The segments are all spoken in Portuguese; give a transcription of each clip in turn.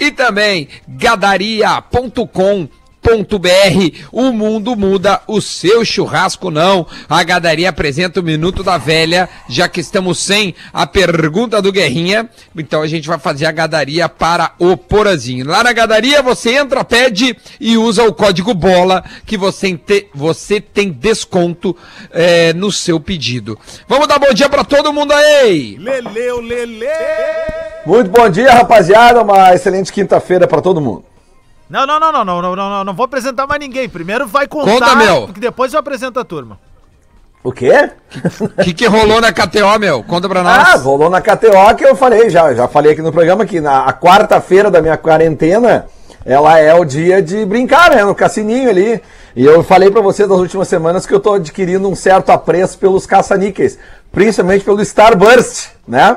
e também gadaria.com o mundo muda, o seu churrasco não. A Gadaria apresenta o Minuto da Velha, já que estamos sem a pergunta do Guerrinha. Então a gente vai fazer a Gadaria para o Porazinho. Lá na Gadaria você entra, pede e usa o código BOLA que você, te, você tem desconto é, no seu pedido. Vamos dar bom dia para todo mundo aí! Leleu, Lele! Muito bom dia, rapaziada. Uma excelente quinta-feira para todo mundo. Não, não, não, não, não, não, não, não vou apresentar mais ninguém. Primeiro vai contar, Conta, meu. porque depois eu apresento a turma. O quê? O que, que rolou na KTO, meu? Conta pra nós. Ah, rolou na KTO que eu falei, já, já falei aqui no programa que na quarta-feira da minha quarentena, ela é o dia de brincar, né? No cassininho ali. E eu falei para você das últimas semanas que eu tô adquirindo um certo apreço pelos caça-níqueis, principalmente pelo Starburst, né?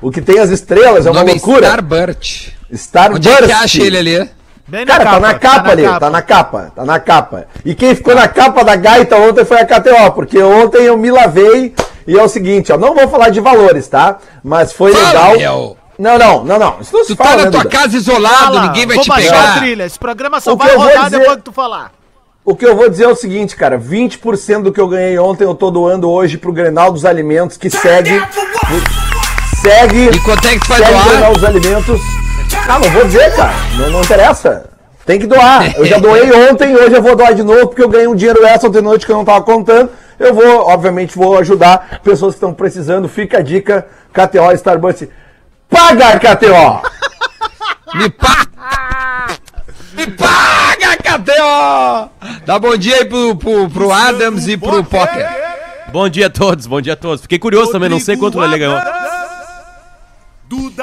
O que tem as estrelas, é uma é loucura. Starburst. Starburst. Onde é que acha ele ali? Bem Cara, capa, tá na capa tá ali, na tá na capa, tá na capa. E quem ficou na capa da gaita ontem foi a KTO, porque ontem eu me lavei e é o seguinte, ó, não vou falar de valores, tá? Mas foi Fala, legal. Meu. Não, não, não, não. Isso não tu tá fala, tá na tua casa isolado, Fala, ninguém vai te pegar. trilha. Esse programa só o vai rodar dizer... depois que tu falar. O que eu vou dizer é o seguinte, cara, 20% do que eu ganhei ontem eu tô doando hoje pro Grenal dos Alimentos, que segue... Segue... E quanto é que tu vai doar? Grenal dos Alimentos não, não vou dizer, cara. Não, não interessa. Tem que doar. Eu já doei ontem, hoje eu vou doar de novo, porque eu ganhei um dinheiro extra ontem noite que eu não estava contando. Eu vou, obviamente, vou ajudar pessoas que estão precisando. Fica a dica, KTO Starbucks. Paga, KTO! Me paga! Me paga, KTO! Dá bom dia aí pro, pro, pro Adams e pro Potter. Bom dia a todos, bom dia a todos. Fiquei curioso também, não sei quanto o Lele ganhou.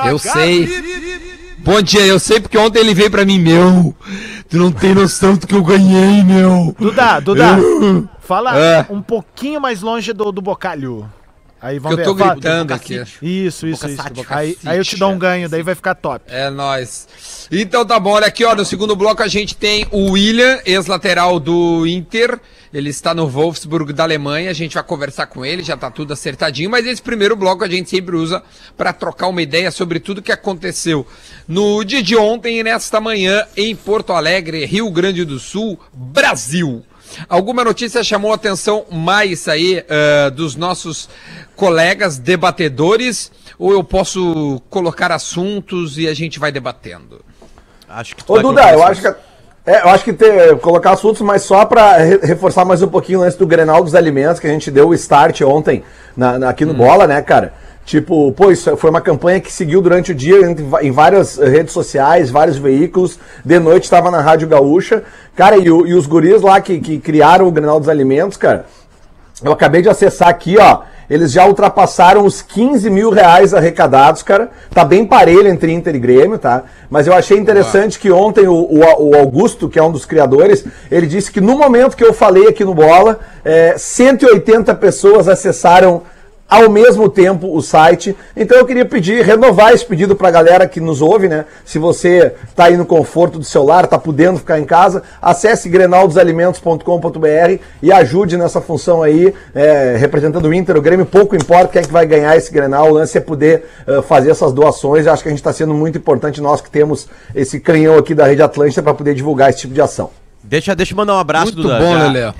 Eu sei. Bom dia, eu sei porque ontem ele veio pra mim, meu. Tu não tem noção do que eu ganhei, meu. Duda, Duda, fala é. um pouquinho mais longe do, do bocalho. Aí vamos ver. Eu tô gritando aqui. Isso, isso, isso. Aí, aí eu te dou um ganho, daí vai ficar top. É nóis. Então tá bom, olha aqui, ó. No segundo bloco a gente tem o William, ex-lateral do Inter. Ele está no Wolfsburg da Alemanha. A gente vai conversar com ele, já tá tudo acertadinho. Mas esse primeiro bloco a gente sempre usa para trocar uma ideia sobre tudo que aconteceu no dia de ontem e nesta manhã em Porto Alegre, Rio Grande do Sul, Brasil. Alguma notícia chamou a atenção mais aí uh, dos nossos colegas debatedores? Ou eu posso colocar assuntos e a gente vai debatendo? Acho que Ô, Duda, eu acho que, é, eu acho que ter, colocar assuntos, mas só para re reforçar mais um pouquinho antes do Grenal dos Alimentos, que a gente deu o start ontem na, na aqui no hum. Bola, né, cara? Tipo, pô, isso foi uma campanha que seguiu durante o dia em várias redes sociais, vários veículos. De noite estava na Rádio Gaúcha. Cara, e, e os guris lá que, que criaram o Grenal dos Alimentos, cara, eu acabei de acessar aqui, ó. Eles já ultrapassaram os 15 mil reais arrecadados, cara. Tá bem parelho entre Inter e Grêmio, tá? Mas eu achei interessante que ontem o, o, o, Augusto, que é um dos criadores, ele disse que no momento que eu falei aqui no Bola, é, 180 pessoas acessaram ao mesmo tempo o site. Então eu queria pedir, renovar esse pedido para a galera que nos ouve, né? Se você está aí no conforto do celular, está podendo ficar em casa, acesse grenaldosalimentos.com.br e ajude nessa função aí, é, representando o Inter, o Grêmio, pouco importa quem é que vai ganhar esse Grenal, o lance é poder uh, fazer essas doações. Eu acho que a gente está sendo muito importante, nós que temos esse canhão aqui da Rede Atlântica, para poder divulgar esse tipo de ação. Deixa, deixa eu mandar um abraço, Muito bom, Lelé.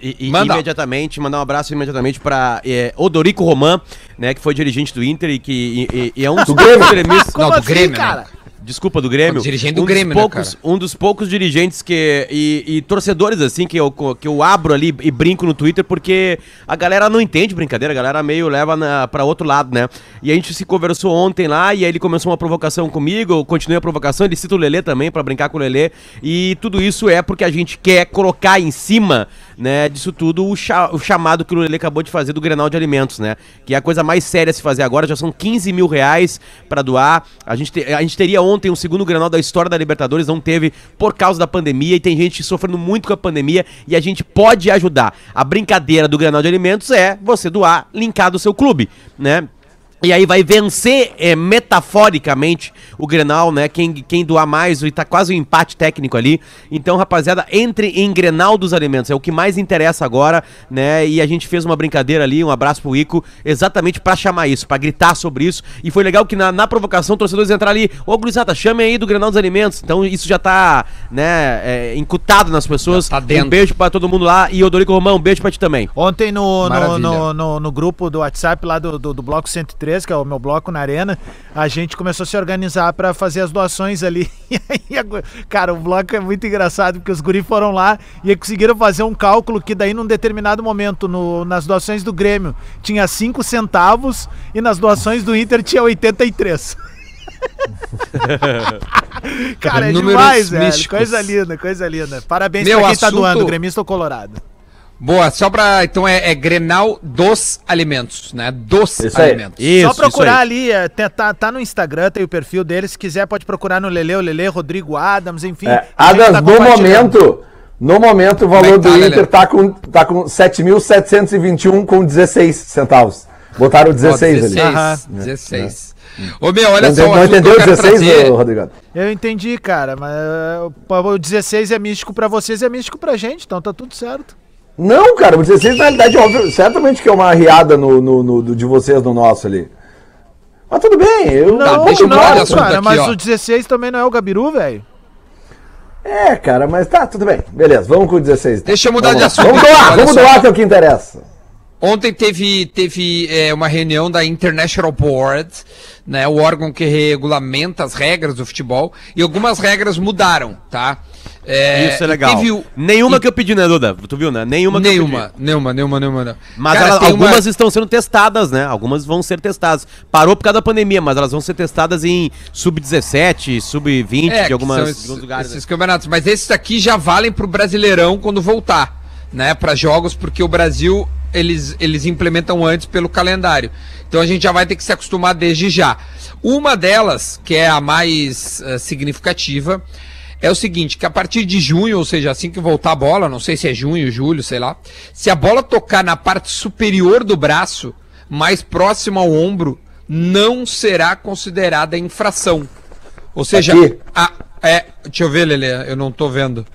E, Manda. imediatamente, mandar um abraço imediatamente para é, Odorico Roman, né, que foi dirigente do Inter e que e, e é um dos extremistas. Não, do assim, Grêmio, né? cara? Né? desculpa, do Grêmio. dirigente do um Grêmio, dos né, poucos, né, Um dos poucos dirigentes que, e, e, torcedores, assim, que eu, que eu abro ali e brinco no Twitter, porque a galera não entende brincadeira, a galera meio leva na, pra outro lado, né? E a gente se conversou ontem lá, e aí ele começou uma provocação comigo, eu continuei a provocação, ele cita o Lelê também, para brincar com o Lelê, e tudo isso é porque a gente quer colocar em cima, né, disso tudo, o, cha o chamado que o Lelê acabou de fazer do Grenal de Alimentos, né? Que é a coisa mais séria a se fazer agora, já são 15 mil reais para doar, a gente, te, a gente teria ontem um segundo Grenal da história da Libertadores, não teve por causa da pandemia e tem gente sofrendo muito com a pandemia e a gente pode ajudar. A brincadeira do Grenal de Alimentos é você doar linkado ao seu clube, né? E aí vai vencer é, metaforicamente o Grenal, né? Quem, quem doar mais, e tá quase um empate técnico ali. Então, rapaziada, entre em Grenal dos Alimentos. É o que mais interessa agora, né? E a gente fez uma brincadeira ali, um abraço pro Ico, exatamente para chamar isso, para gritar sobre isso. E foi legal que na, na provocação, torcedores entraram ali, ô Gurizada, chame aí do Grenal dos Alimentos. Então isso já tá, né, é, incutado nas pessoas. tá dentro. Um beijo para todo mundo lá. E Odorico Romão, um beijo pra ti também. Ontem no, no, no, no- no grupo do WhatsApp lá do, do, do Bloco 103, que é o meu bloco na Arena, a gente começou a se organizar pra fazer as doações ali. E aí, cara, o bloco é muito engraçado, porque os guri foram lá e conseguiram fazer um cálculo que daí num determinado momento, no- nas doações do Grêmio, tinha 5 centavos e nas doações do Inter tinha 83. Cara, é Números demais, velho. Coisa linda, coisa linda. Parabéns Meu pra quem tá assunto- doando, gremista ou colorado. Boa, só pra. Então é, é Grenal dos alimentos, né? Dos Isso aí. alimentos. Isso, Só procurar isso ali, é, tem- tá, tá no Instagram, tem o perfil dele. Se quiser, pode procurar no Lele, o Lele, Rodrigo Adams, enfim. É, Adams, tá no momento, no momento o é valor que tá, do Lelê? Inter tá com, tá com 7.721 com 16 centavos. Botaram Ó, 16, ali. 16. Aham. 16. Ô meu, olha Não, só, o não entendeu quero 16, trazer- ô, Rodrigo? Eu entendi, cara, mas uh, o 16 é místico pra vocês, é místico pra gente, então tá tudo certo. Não, cara, o 16 na realidade, óbvio, certamente que é uma riada no, no, no- do- de vocês no nosso ali. Mas tudo bem, eu. Tá, não, deixa eu não, mudar de assunto cara, aqui, mas ó. o 16 também não é o Gabiru, velho. É, cara, mas tá, tudo bem. Beleza, vamos com o 16. então. Deixa eu mudar Vamos de lá. assunto Vamos doar, vamos doar que é o que interessa. Ontem teve, teve é, uma reunião da International Board, né, o órgão que regulamenta as regras do futebol, e algumas regras mudaram, tá? É, Isso é legal. teve Nenhuma e- que eu pedi, né, Duda? Tu viu, né? Nenhuma que eu Nenhuma, pedi. nenhuma, nenhuma, nenhuma, não. Mas Cara, elas- tem uma- algumas estão sendo testadas, né? Algumas vão ser testadas. Parou por causa da pandemia, mas elas vão ser testadas em sub-17, sub-20 É, de algumas, esses, lugares. esses campeonatos. Mas esses aqui já valem pro Brasileirão quando voltar, né? Para jogos, porque o Brasil eles, eles implementam antes pelo calendário. Então a gente já vai ter que se acostumar desde já. Uma delas, que é a mais eh, significativa, é o seguinte, que a partir de junho, ou seja, assim que voltar a bola, não sei se é junho, julho, sei lá, se a bola tocar na parte superior do braço, mais próximo ao ombro, não será considerada infração. Ou seja, a- é, deixa eu ver, Lele, eu não tô vendo.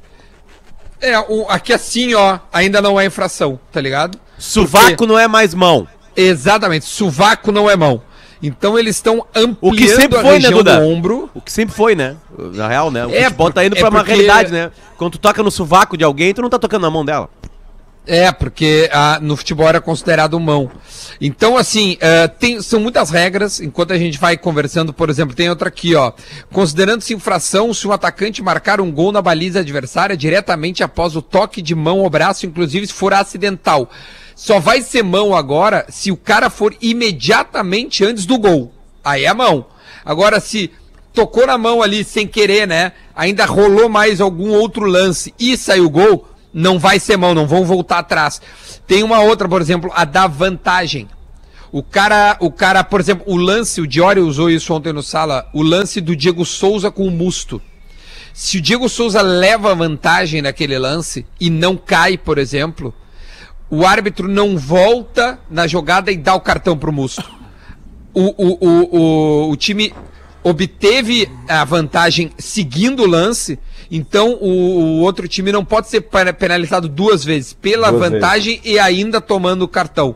É, o, aqui assim, ó, ainda não é infração, tá ligado? Sovaco Porque- não é mais mão. Exatamente, sovaco não é mão. Então eles estão ampliando O que sempre foi, né, Duda? do ombro. O que sempre foi, né? Na real, né? O É, futebol tá indo é pra uma porque- realidade, né? Quando tu toca no sovaco de alguém, tu não tá tocando na mão dela. É, porque ah, no futebol era considerado mão. Então, assim, eh, tem- são muitas regras. Enquanto a gente vai conversando, por exemplo, tem outra aqui, ó. Considerando-se infração se um atacante marcar um gol na baliza adversária diretamente após o toque de mão ou braço, inclusive se for acidental. Só vai ser mão agora se o cara for imediatamente antes do gol. Aí é mão. Agora, se tocou na mão ali sem querer, né? Ainda rolou mais algum outro lance e saiu gol, não vai ser mão, não vão voltar atrás. Tem uma outra, por exemplo, a da vantagem. O cara, o cara, por exemplo, o lance, o Diori usou isso ontem no sala, o lance do Diego Souza com o Musto. Se o Diego Souza leva vantagem naquele lance e não cai, por exemplo, o árbitro não volta na jogada e dá o cartão pro Musto. O, o, o, o, o time obteve a vantagem seguindo o lance, então o, o outro time não pode ser pe- penalizado duas vezes, pela Duas vantagem e ainda tomando o cartão.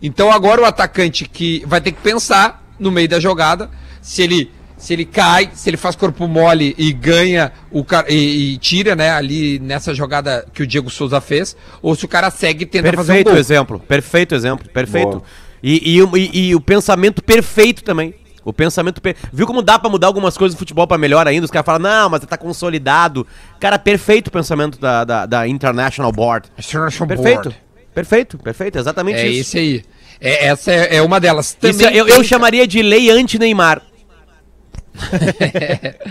Então agora o atacante que vai ter que pensar no meio da jogada, se ele se ele cai, se ele faz corpo mole e ganha o e, e tira, né, ali nessa jogada que o Diego Souza fez, ou se o cara segue e tenta fazer um Perfeito gol. exemplo, perfeito exemplo, perfeito. E, e, o- e- e o pensamento perfeito também. O pensamento. per- Viu como dá pra mudar algumas coisas do futebol pra melhor ainda? Os caras falam, não, mas tá consolidado. Cara, perfeito o pensamento da, da, da International Board. International Perfeito. Board. Perfeito, perfeito, exatamente É isso. esse aí. É, essa é, é uma delas. Isso Também eu, eu tem- chamaria de lei anti-Neymar.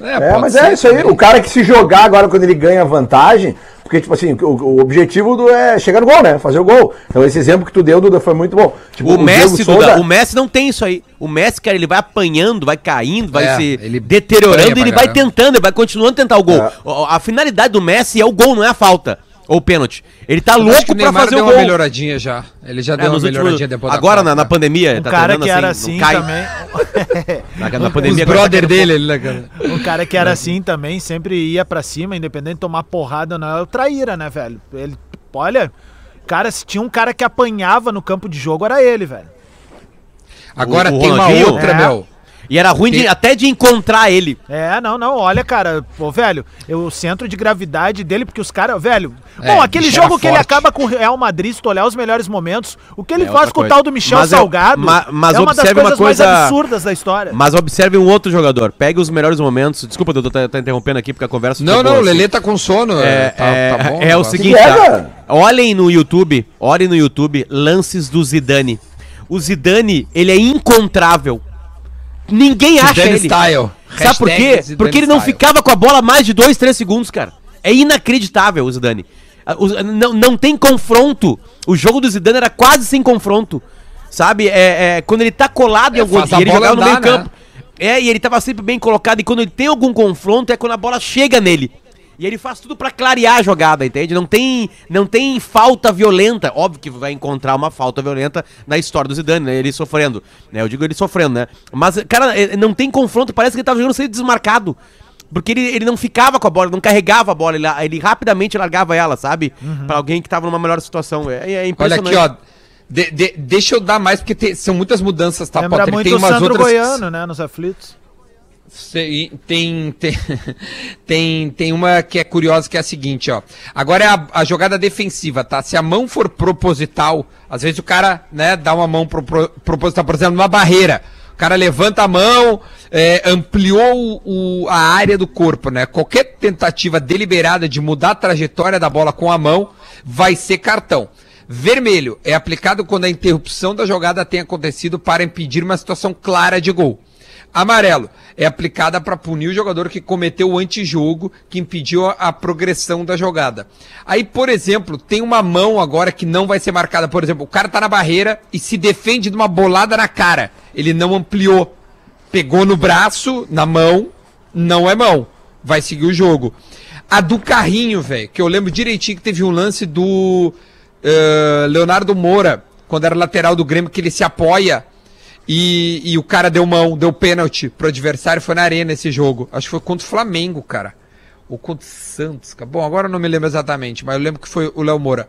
É, pode mas ser é isso aí. também. O cara que se jogar agora quando ele ganha vantagem, porque, tipo assim, o, o objetivo do é chegar no gol, né? Fazer o gol. Então esse exemplo que tu deu, Duda, foi muito bom. Tipo, O, Messi, Diego Souza- Duda, o Messi não tem isso aí. O Messi, cara, ele vai apanhando, vai caindo, vai É, se ele deteriorando e ele vai caramba. tentando, ele vai continuando a tentar o gol. É. O- A finalidade do Messi é o gol, não é a falta. Ou pênalti. Ele tá Eu acho que louco o pra Neymar fazer deu o uma gol. melhoradinha já. Ele já É, deu uma nos últimos- melhoradinha depois da Agora, na, na pandemia, Um tá cara que era assim cai. também. Na, na Os pandemia tá brother caindo dele, ele, né, cara? Um cara que era assim também, sempre ia pra cima, independente de tomar porrada ou não, é o traíra, né, velho? Ele, olha, cara, se tinha um cara que apanhava no campo de jogo, era ele, velho. Agora O- o tem uma outra, É. meu. E era ruim de- até de encontrar ele. É, não, não, olha, cara, pô, velho, eu- o centro de gravidade dele, porque os caras, velho. É, bom, aquele jogo que ele forte. acaba com o Real Madrid, se tu olhar os melhores momentos, o que ele É faz com o coisa. tal do Michel Mas eu- Salgado ma- mas é uma das observe uma coisas mais coisa- absurdas da história. Mas observe um outro jogador. Pegue os melhores momentos. Desculpa, Dudu, tá, tá interrompendo aqui porque a conversa Não, não, boa, o assim. Lelê tá com sono. É, tá, é, tá bom é o seguinte, é, tá? olhem no YouTube, olhem no YouTube lances do Zidane. O Zidane, ele é incontrável. Ninguém acha Zidane ele. style. Sabe por Hashtag quê? Zidane Porque ele não style. ficava com a bola mais de 2, 3 segundos, cara. É inacreditável o Zidane. Ah, o- Não, não tem confronto. O jogo do Zidane era quase sem confronto. Sabe? É, é, quando ele tá colado em É, algum faz a e ele jogava no meio andar, né? campo. É, e ele tava sempre bem colocado. E quando ele tem algum confronto, é quando a bola chega nele. E ele faz tudo pra clarear a jogada, entende? Não tem, não tem falta violenta. Óbvio que vai encontrar uma falta violenta na história do Zidane, né? Ele sofrendo. Né? Eu digo ele sofrendo, né? Mas, cara, é, não tem confronto. Parece que ele tava jogando sem desmarcado. Porque ele, ele não ficava com a bola, não carregava a bola. Ele, ele rapidamente largava ela, sabe? Pra alguém que tava numa melhor situação. É, é Olha impressionante. aqui, ó. De- de- deixa eu dar mais, porque tem- são muitas mudanças, tá, Lembra Potter? muito Tem o umas Sandro outras. Goiano, né, nos aflitos. Tem, tem, tem, tem uma que é curiosa, que é a seguinte, ó. Agora é a, a jogada defensiva, tá? Se a mão for proposital, às vezes o cara, né, dá uma mão pro, pro- proposital, por exemplo, numa barreira. O cara levanta a mão, é, ampliou o- a área do corpo, né? Qualquer tentativa deliberada de mudar a trajetória da bola com a mão vai ser cartão. Vermelho é aplicado quando a interrupção da jogada tem acontecido para impedir uma situação clara de gol. Amarelo é aplicada para punir o jogador que cometeu o antijogo, que impediu a, progressão da jogada. Aí, por exemplo, tem uma mão agora que não vai ser marcada. Por exemplo, o cara tá na barreira e se defende de uma bolada na cara. Ele não ampliou. Pegou no braço, na mão, não é mão. Vai seguir o jogo. A do carrinho, velho, que eu lembro direitinho que teve um lance do eh, Leonardo Moura, quando era lateral do Grêmio, que ele se apoia e, e o cara deu mão, deu pênalti pro adversário, foi na arena esse jogo. Acho que foi contra o Flamengo, cara. Ou contra o Santos. cara. Bom, agora eu não me lembro exatamente, mas eu lembro que foi o Léo Moura.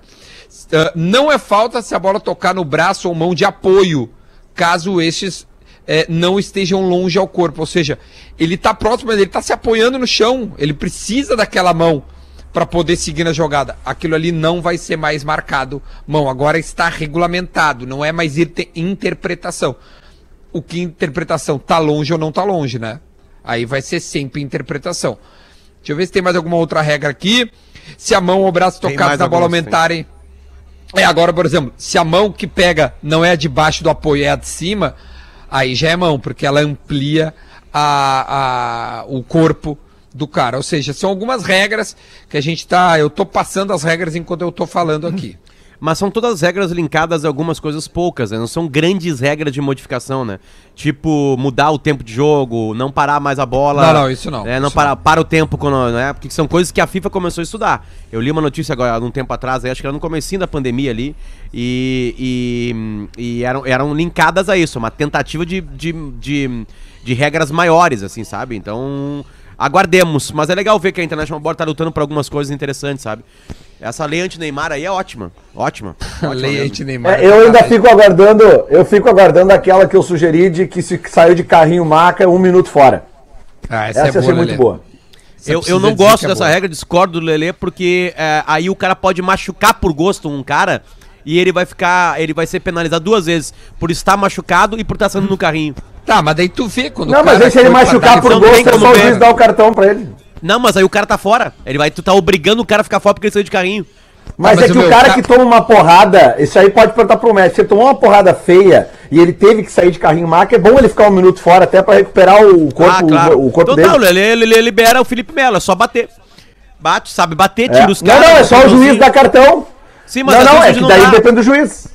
Ah, não é falta se a bola tocar no braço ou mão de apoio, caso estes eh, não estejam longe ao corpo. Ou seja, ele tá próximo, mas ele tá se apoiando no chão. Ele precisa daquela mão para poder seguir na jogada. Aquilo ali não vai ser mais marcado mão. Agora está regulamentado, não é mais inter- interpretação o que interpretação tá longe ou não tá longe, né? Aí vai ser sempre interpretação. Deixa eu ver se tem mais alguma outra regra aqui. Se a mão ou o braço tocados na bola aumentarem. É, agora, por exemplo, se a mão que pega não é a de baixo do apoio, é a de cima, aí já é mão, porque ela amplia a, a, o corpo do cara. Ou seja, são algumas regras que a gente tá. Eu tô passando as regras enquanto eu tô falando aqui. Mas são todas regras linkadas a algumas coisas poucas, né? Não são grandes regras de modificação, né? Tipo, mudar o tempo de jogo, não parar mais a bola. Não, não, isso não, É, não isso para, para o tempo quando, né? Porque são coisas que a FIFA começou a estudar. Eu li uma notícia agora, há um tempo atrás, aí, acho que era no comecinho da pandemia ali, e, e, e eram, eram linkadas a isso, uma tentativa de, de, de, de regras maiores, assim, sabe? Então, aguardemos. Mas é legal ver que a International Board tá lutando por algumas coisas interessantes, sabe? Essa lei anti-Neymar aí é ótima. Ótima. ótima Lei anti-Neymar. É, eu ainda fico aguardando, eu fico aguardando aquela que eu sugeri de que se saiu de carrinho maca um minuto fora. Ah, Essa, ia ser boa, muito Lelê. boa. Você Eu, eu não gosto é dessa boa. regra, discordo do Lelê, porque é, aí o cara pode machucar por gosto um cara e ele vai ficar. Ele vai ser penalizado duas vezes por estar machucado e por estar saindo no carrinho. Tá, mas daí tu vê quando Não, o mas aí se ele machucar por gosto, é só o juiz dar o cartão pra ele. Não, mas aí o cara tá fora. Ele vai, tu tá obrigando o cara a ficar fora porque ele saiu de carrinho. Mas, mas é o que o meu, cara ca- que toma uma porrada, isso aí pode perguntar pro médico. Se ele tomou uma porrada feia e ele teve que sair de carrinho maca, é bom ele ficar um minuto fora até pra recuperar o corpo, o, o corpo então, dele. não, Lelê, Lelê libera o Felipe Melo, é só bater. Bate, sabe bater, É. tira os Não, caras. não, é só o juiz dar cartão. Sim, mas não, não, é que daí dá. depende do juiz.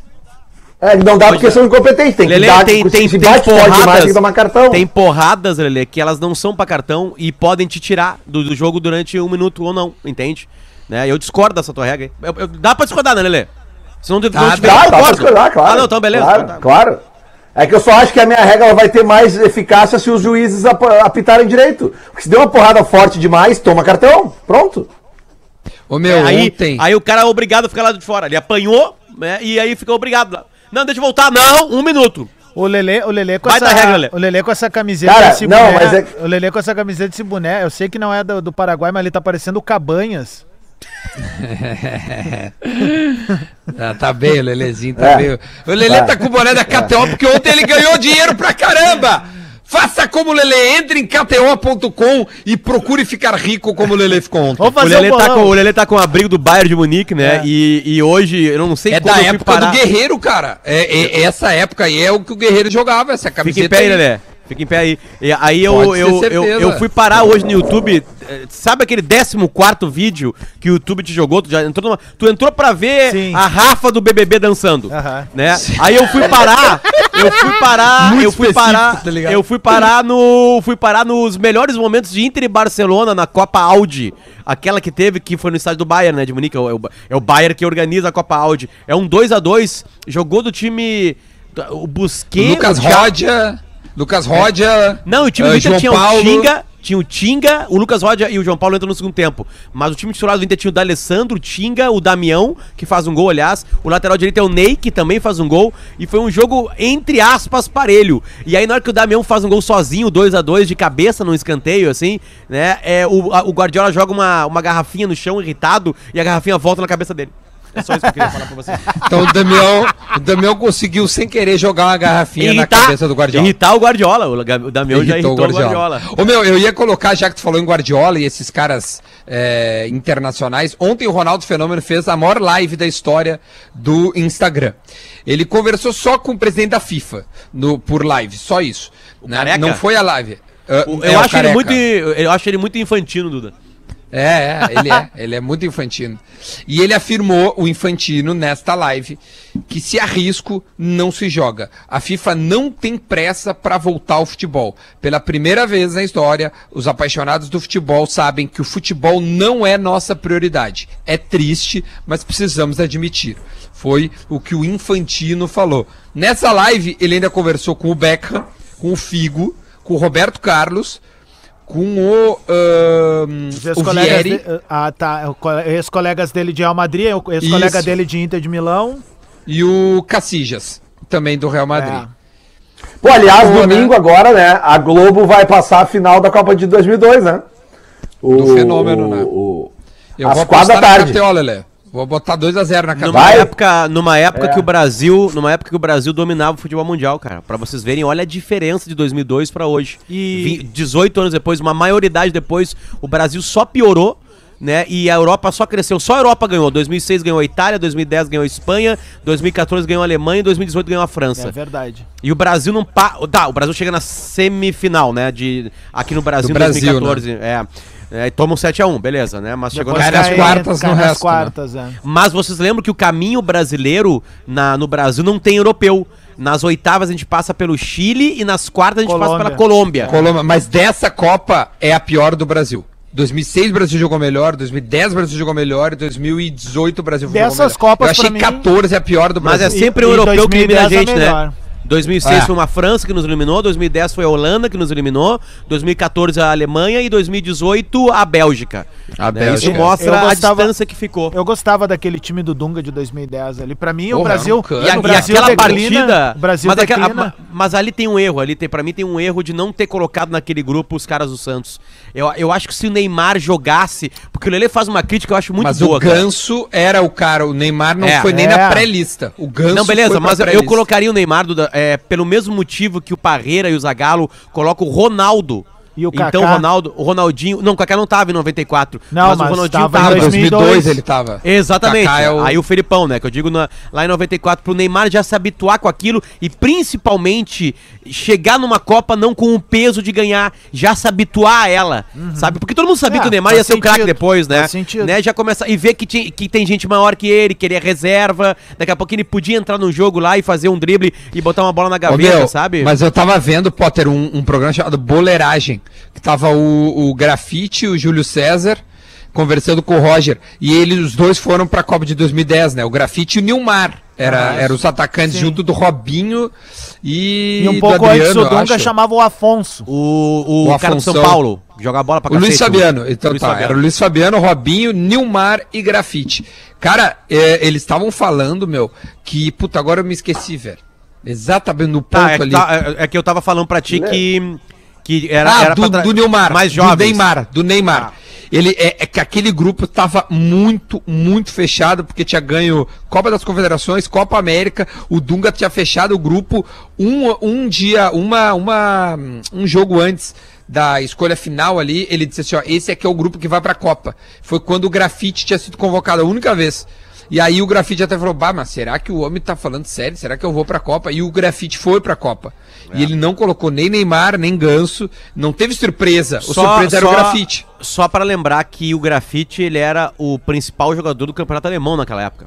É, não dá porque é. são incompetentes. Tem que Lelê, dar, tem, se tem, se tem bate forte demais, tem porradas, que tomar cartão. tem porradas, Lelê, que elas não são pra cartão e podem te tirar do, do jogo durante um minuto ou não, entende? Né? Eu discordo dessa tua regra. aí. Eu- eu- dá pra discordar, né, Lelê? Se não, Dá, não dá. tiver, Claro, eu dá pra discordar, claro. Ah, não, então beleza. Claro, Então tá. claro. É que eu só acho que a minha regra vai ter mais eficácia se os juízes ap- apitarem direito. Porque se deu uma porrada forte demais, toma cartão. Pronto. Ô meu, É, aí, ontem. aí o cara é obrigado a ficar lá de fora. Ele apanhou, né? E aí ficou obrigado lá. Não, deixa eu voltar. Não, um minuto. O Lelê, o Lelê com Vai essa regra, Lelê. o Lelê com essa camiseta Cara, desse não, boné, mas é- o Lelê com essa camiseta desse boné, eu sei que não é do, do Paraguai, mas ele tá parecendo o Cabanhas. Ah, tá bem, o Lelezinho tá É. bem. O Lele tá com o boné da KTO porque ontem ele ganhou dinheiro pra caramba! Faça como o Lele, entre em KTO.com e procure ficar rico como o Lele ficou ontem. Vamos O fazer Lelê, o tá bolão. com, o Lelê tá com o abrigo do Bayern de Munique, né? É. E, e hoje, eu não sei É da eu fui época parar. do Guerreiro, cara. É, é- essa época aí é o que o Guerreiro jogava, essa Fica camiseta. em pé aí. Lelê. Fica em pé aí. E aí eu, eu, eu, eu fui parar hoje no YouTube. Sabe aquele 14 vídeo que o YouTube te jogou? Tu, já entrou numa- tu entrou pra ver Sim. a Rafa do BBB dançando. Aham. Né? Aí eu fui parar. Eu fui parar. Muito eu fui parar. tá eu fui parar no. Fui parar nos melhores momentos de Inter e Barcelona na Copa Audi. Aquela que teve, que foi no estádio do Bayern, né? De Munique. É o, é o Bayern que organiza a Copa Audi. É um 2 a 2 Jogou do time. O Busquets. Lucas Rodia. Lucas Rodia. não, o time do ah, Inter tinha Paulo. o Tinga, tinha o Tinga, o Lucas Rodia e o João Paulo entram no segundo tempo. Mas o time titular do Inter tinha o D'Alessandro, o Tinga, o Damião, que faz um gol, aliás. O lateral direito é o Ney, que também faz um gol. E foi um jogo, entre aspas, parelho. E aí, na hora que o Damião faz um gol sozinho, 2 a 2 de cabeça num escanteio, assim, né? É, o, a- o Guardiola joga uma, uma garrafinha no chão, irritado, e a garrafinha volta na cabeça dele. É só isso que eu queria falar pra vocês. Então o Damião, o Damião conseguiu, sem querer, jogar uma garrafinha na cabeça do Guardiola. Irritar o Guardiola. O o Damião já irritou o Guardiola. Ô meu, eu ia colocar, já que tu falou em Guardiola e esses caras é, internacionais, ontem o Ronaldo Fenômeno fez a maior live da história do Instagram. Ele conversou só com o presidente da FIFA no, por live, só isso. né? Não foi a live. O- é, Eu o acho ele muito. Eu acho ele muito infantino, Duda. É, é, ele é. Ele é muito infantino. E ele afirmou, o infantino, nesta live, que se há risco, não se joga. A FIFA não tem pressa para voltar ao futebol. Pela primeira vez na história, os apaixonados do futebol sabem que o futebol não é nossa prioridade. É triste, mas precisamos admitir. Foi o que o infantino falou. Nessa live, ele ainda conversou com o Beckham, com o Figo, com o Roberto Carlos, com o, ahn, Os o ex-colegas Vieri. de- ah, tá. o co- Ex-colegas dele de Real Madrid, o ex-colega Isso. dele de Inter de Milão. E o Cacijas, também do Real Madrid. É. Pô, aliás, Boa, domingo né? agora, né? A Globo vai passar a final da Copa de 2002, né? O, Do fenômeno, né? o- Eu Às vou quatro da tarde. Vou botar 2x0 na KTO. Numa Vai. época, numa época É. que o Brasil, numa época que o Brasil dominava o futebol mundial, cara. Pra vocês verem, olha a diferença de 2002 pra hoje. E- Vi- 18 anos depois, uma maioridade depois, o Brasil só piorou, né? E a Europa só cresceu. Só a Europa ganhou. 2006 ganhou a Itália, 2010 ganhou a Espanha, 2014 ganhou a Alemanha e 2018 ganhou a França. É verdade. E o Brasil não pa... Tá, o Brasil chega na semifinal, né? De... Aqui no Brasil, em Brasil, 2014. É. É, e toma um 7x1, beleza, né? Mas chegou Depois na cai nas quartas no nas resto, quartas, é. mas vocês lembram que o caminho brasileiro na, no Brasil não tem europeu. Nas oitavas a gente passa pelo Chile e nas quartas a gente passa Colômbia. pela Colômbia. Colômbia, mas dessa Copa é a pior do Brasil. 2006 o Brasil jogou melhor, 2010 o Brasil jogou melhor, e 2018 o Brasil jogou Dessas melhor. Copas, Eu achei pra mim- 14 a pior do Mas Brasil. é sempre o e europeu que elimina a 2010 é gente, né? Melhor. 2006 É. foi uma França que nos eliminou, 2010 foi a Holanda que nos eliminou, 2014 a Alemanha e 2018 a Bélgica. A Né? Bélgica. Isso mostra Eu a gostava- distância que ficou. Eu gostava daquele time do Dunga de 2010 ali. Pra mim, o Brasil. era um cano. E, a- o e Brasil aquela declina, partida. O Brasil mas, aquela- ma- mas ali tem um erro. Ali tem, pra mim tem um erro de não ter colocado naquele grupo os caras do Santos. Eu, eu acho que se o Neymar jogasse. Porque o Lele faz uma crítica que eu acho muito mas boa. o cara. Ganso era o cara, o Neymar não É. foi nem É. na pré-lista. O Ganso Não, beleza, foi pra mas eu colocaria o Neymar Duda, é, pelo mesmo motivo que o Parreira e o Zagallo colocam o Ronaldo. E o então Kaká? o Ronaldo, o Ronaldinho. Não, o Kaká não tava em 94. Não, mas o Ronaldinho tava em tava. 2002 2002 ele tava. Exatamente. É o- Aí o Felipão, né? Que eu digo na- lá em 94, pro Neymar já se habituar com aquilo e principalmente chegar numa Copa não com o peso de ganhar, já se habituar a ela, sabe? Porque todo mundo sabia É, que o Neymar faz ia ser o craque depois, né? faz sentido. né? Já começa e ver que, que tem gente maior que ele, que ele é reserva, daqui a pouco ele podia entrar no jogo lá e fazer um drible e botar uma bola na Ô, gaveta, meu, sabe? Mas eu tava vendo, Potter, um, um programa chamado Boleiragem, que tava o, o Grafite, o Júlio César, conversando com o Roger. E eles, os dois foram pra Copa de 2010, né? O Grafite e o Nilmar. Era, Ah, eram os atacantes sim. junto do Robinho e, E um do pouco antes o Dunga chamava o Afonso. O, o, O cara do São. Paulo, joga bola pra O Luiz Fabiano. Então Luiz tá, Fabiano. era o Luiz Fabiano, Robinho, Nilmar e Grafite. Cara, é, eles estavam falando, meu, que, puta, agora eu me esqueci, velho. Exatamente no ponto Tá, é, que ali. tá, é- é que eu tava falando pra ti que, que era, ah, era do, do Neymar. mais Do jovens. Neymar, do Neymar. Ele, é, é que aquele grupo tava muito, muito fechado, porque tinha ganho Copa das Confederações, Copa América, o Dunga tinha fechado o grupo um, um dia, uma, uma, um jogo antes da escolha final ali, ele disse assim, ó, esse aqui é o grupo que vai pra Copa. Foi quando o Grafite tinha sido convocado a única vez. E aí o Grafite até falou, bah, mas será que o homem tá falando sério? Será que eu vou pra Copa? E o Grafite foi pra Copa. E ele não colocou nem Neymar, nem Ganso, não teve surpresa. O surpresa era o Grafite. Só pra lembrar que o Grafite, ele era o principal jogador do campeonato alemão naquela época.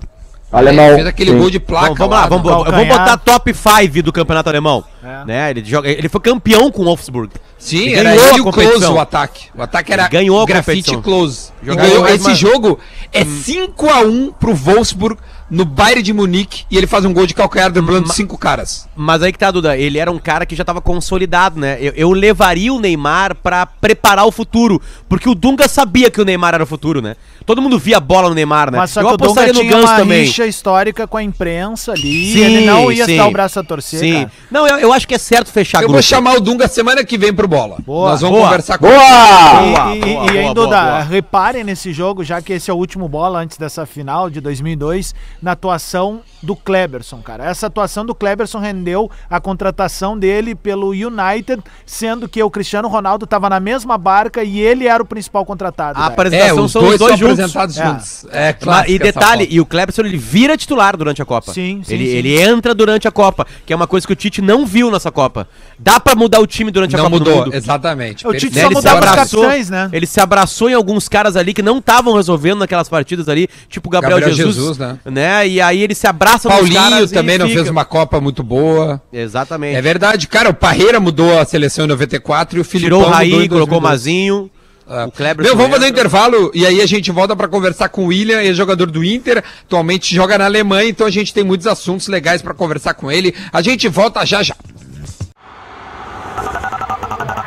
Alemão. Ele fez aquele sim. gol de placa. vamos, vamos lá, vamos, né? vamos calcanhar. botar top 5 do campeonato alemão. É. Né? Ele, joga, ele foi campeão com o Wolfsburg. Sim, Ele era ganhou a ele e o Close competição. o ataque. O ataque era Ele ganhou a Grafite competição. Close. E ganhou, esse jogo é 5x1 pro Wolfsburg no Bayern de Munique e ele faz um gol de calcanhar driblando cinco caras. Mas aí que tá, Duda, ele era um cara que já tava consolidado, né? Eu, eu levaria o Neymar pra preparar o futuro, porque o Dunga sabia que o Neymar era o futuro, né? Todo mundo via a bola no Neymar, né? Mas só eu que o Dunga apostaria no tinha Ganso uma também. rixa histórica com a imprensa ali. Sim, ele não ia sim. dar o braço a torcer, Sim. cara. Não, eu, eu acho que é certo fechar Eu grupo. vou chamar o Dunga semana que vem pro bola. Boa. Nós vamos Boa. conversar com Boa! E, Boa, e, boa, e boa, ainda, boa. reparem nesse jogo, já que esse é o último bola antes dessa final de 2002, na atuação do Kleberson, cara. Essa atuação do Kleberson rendeu a contratação dele pelo United, sendo que o Cristiano Ronaldo estava na mesma barca e ele era o principal contratado. A apresentação É, os são dois, os dois são juntos. apresentados É. juntos. É, Mas- clássica e detalhe, e o Clebson ele vira titular durante a Copa. Sim, sim, ele, sim. ele entra durante a Copa, que é uma coisa que o Tite não viu nessa Copa. Dá pra mudar o time durante a não Copa do mudou, Mundo. exatamente. O Tite Né, só ele se mudava os abraçou, capitães, né? Ele se abraçou em alguns caras ali que não estavam resolvendo naquelas partidas ali, tipo o Gabriel, Gabriel Jesus, Jesus, né? né? E aí ele se abraça nos Paulinho caras e também não fica. fez uma Copa muito boa. Exatamente. É verdade, cara, o Parreira mudou a seleção em 94 e o Tirou Filipão o mudou Raí, em colocou o 2002. Mazinho. É. O Kleber Meu, vamos fazer um intervalo e aí a gente volta pra conversar com o William, ele é jogador do Inter, atualmente joga na Alemanha, então a gente tem muitos assuntos legais pra conversar com ele. A gente volta já já.